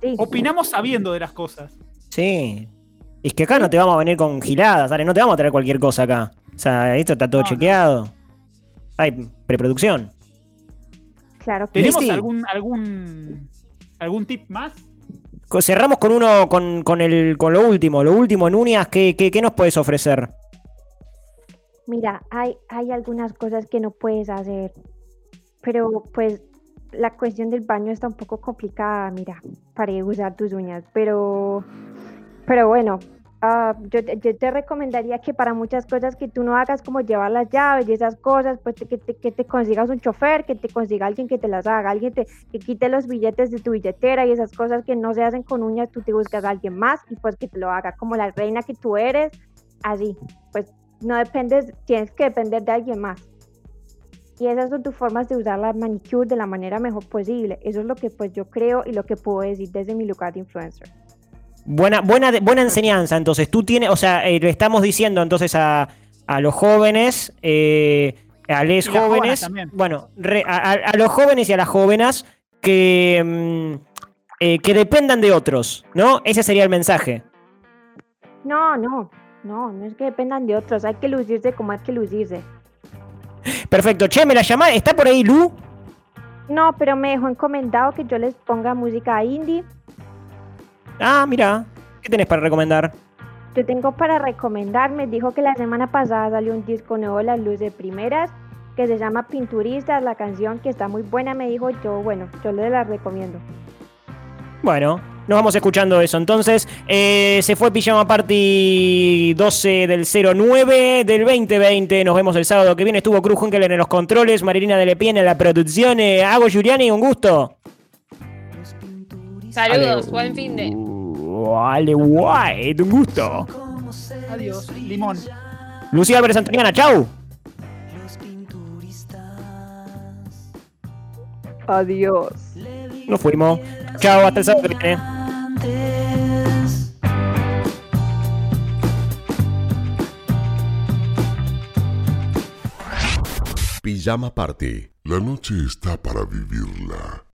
sí. opinamos sabiendo de las cosas. Sí. Es que acá no te vamos a venir con giladas, ¿sabes? No te vamos a traer cualquier cosa acá. O sea, esto está todo chequeado. Hay preproducción. Claro que ¿Tenemos sí. algún, algún, algún tip más? Cerramos con uno, con, con el, con lo último. Lo último, Núñez, ¿qué, qué, qué nos puedes ofrecer? Mira, hay, hay algunas cosas que no puedes hacer, pero pues la cuestión del baño está un poco complicada, mira, para usar tus uñas, pero, pero bueno, ah, yo, yo te recomendaría que para muchas cosas que tú no hagas, como llevar las llaves y esas cosas, pues que, te, que te consigas un chofer, que te consiga alguien que te las haga, alguien te, que quite los billetes de tu billetera y esas cosas que no se hacen con uñas, tú te buscas a alguien más y pues que te lo haga, como la reina que tú eres, así, pues no dependes, tienes que depender de alguien más. Y esas son tus formas de usar la manicure de la manera mejor posible. Eso es lo que pues yo creo y lo que puedo decir desde mi lugar de influencer. Buena, buena, buena enseñanza, entonces. Tú tienes, o sea, eh, le estamos diciendo entonces a, a los jóvenes, eh, a las jóvenes bueno, re- a, a- a los jóvenes y a las jóvenes que, mm, eh, que dependan de otros, ¿no? Ese sería el mensaje. No, no, no, no es que dependan de otros, hay que lucirse como hay que lucirse. Perfecto. Che, me la llamás. ¿Está por ahí Lu? No, pero me dejó encomendado que yo les ponga música indie. Ah, mira. ¿Qué tenés para recomendar? Yo tengo para recomendar, me dijo que la semana pasada salió un disco nuevo de las luces primeras que se llama Pinturistas, la canción que está muy buena, me dijo yo, bueno, yo le la recomiendo. Bueno, nos vamos escuchando eso. Entonces, eh, se fue Pijama Party 12 del 09 del 2020. Nos vemos el sábado que viene. Estuvo Cruz Junkel en los controles, Marilina de Lepien en la producción. Eh, Hago Giuliani, un gusto. Saludos, buen fin de. Vale, guay, un gusto. Adiós, limón. Lucía Álvarez Antoniana, chau. Adiós. Nos fuimos. Chao, hasta el sábado que viene. Pijama Party. La noche está para vivirla.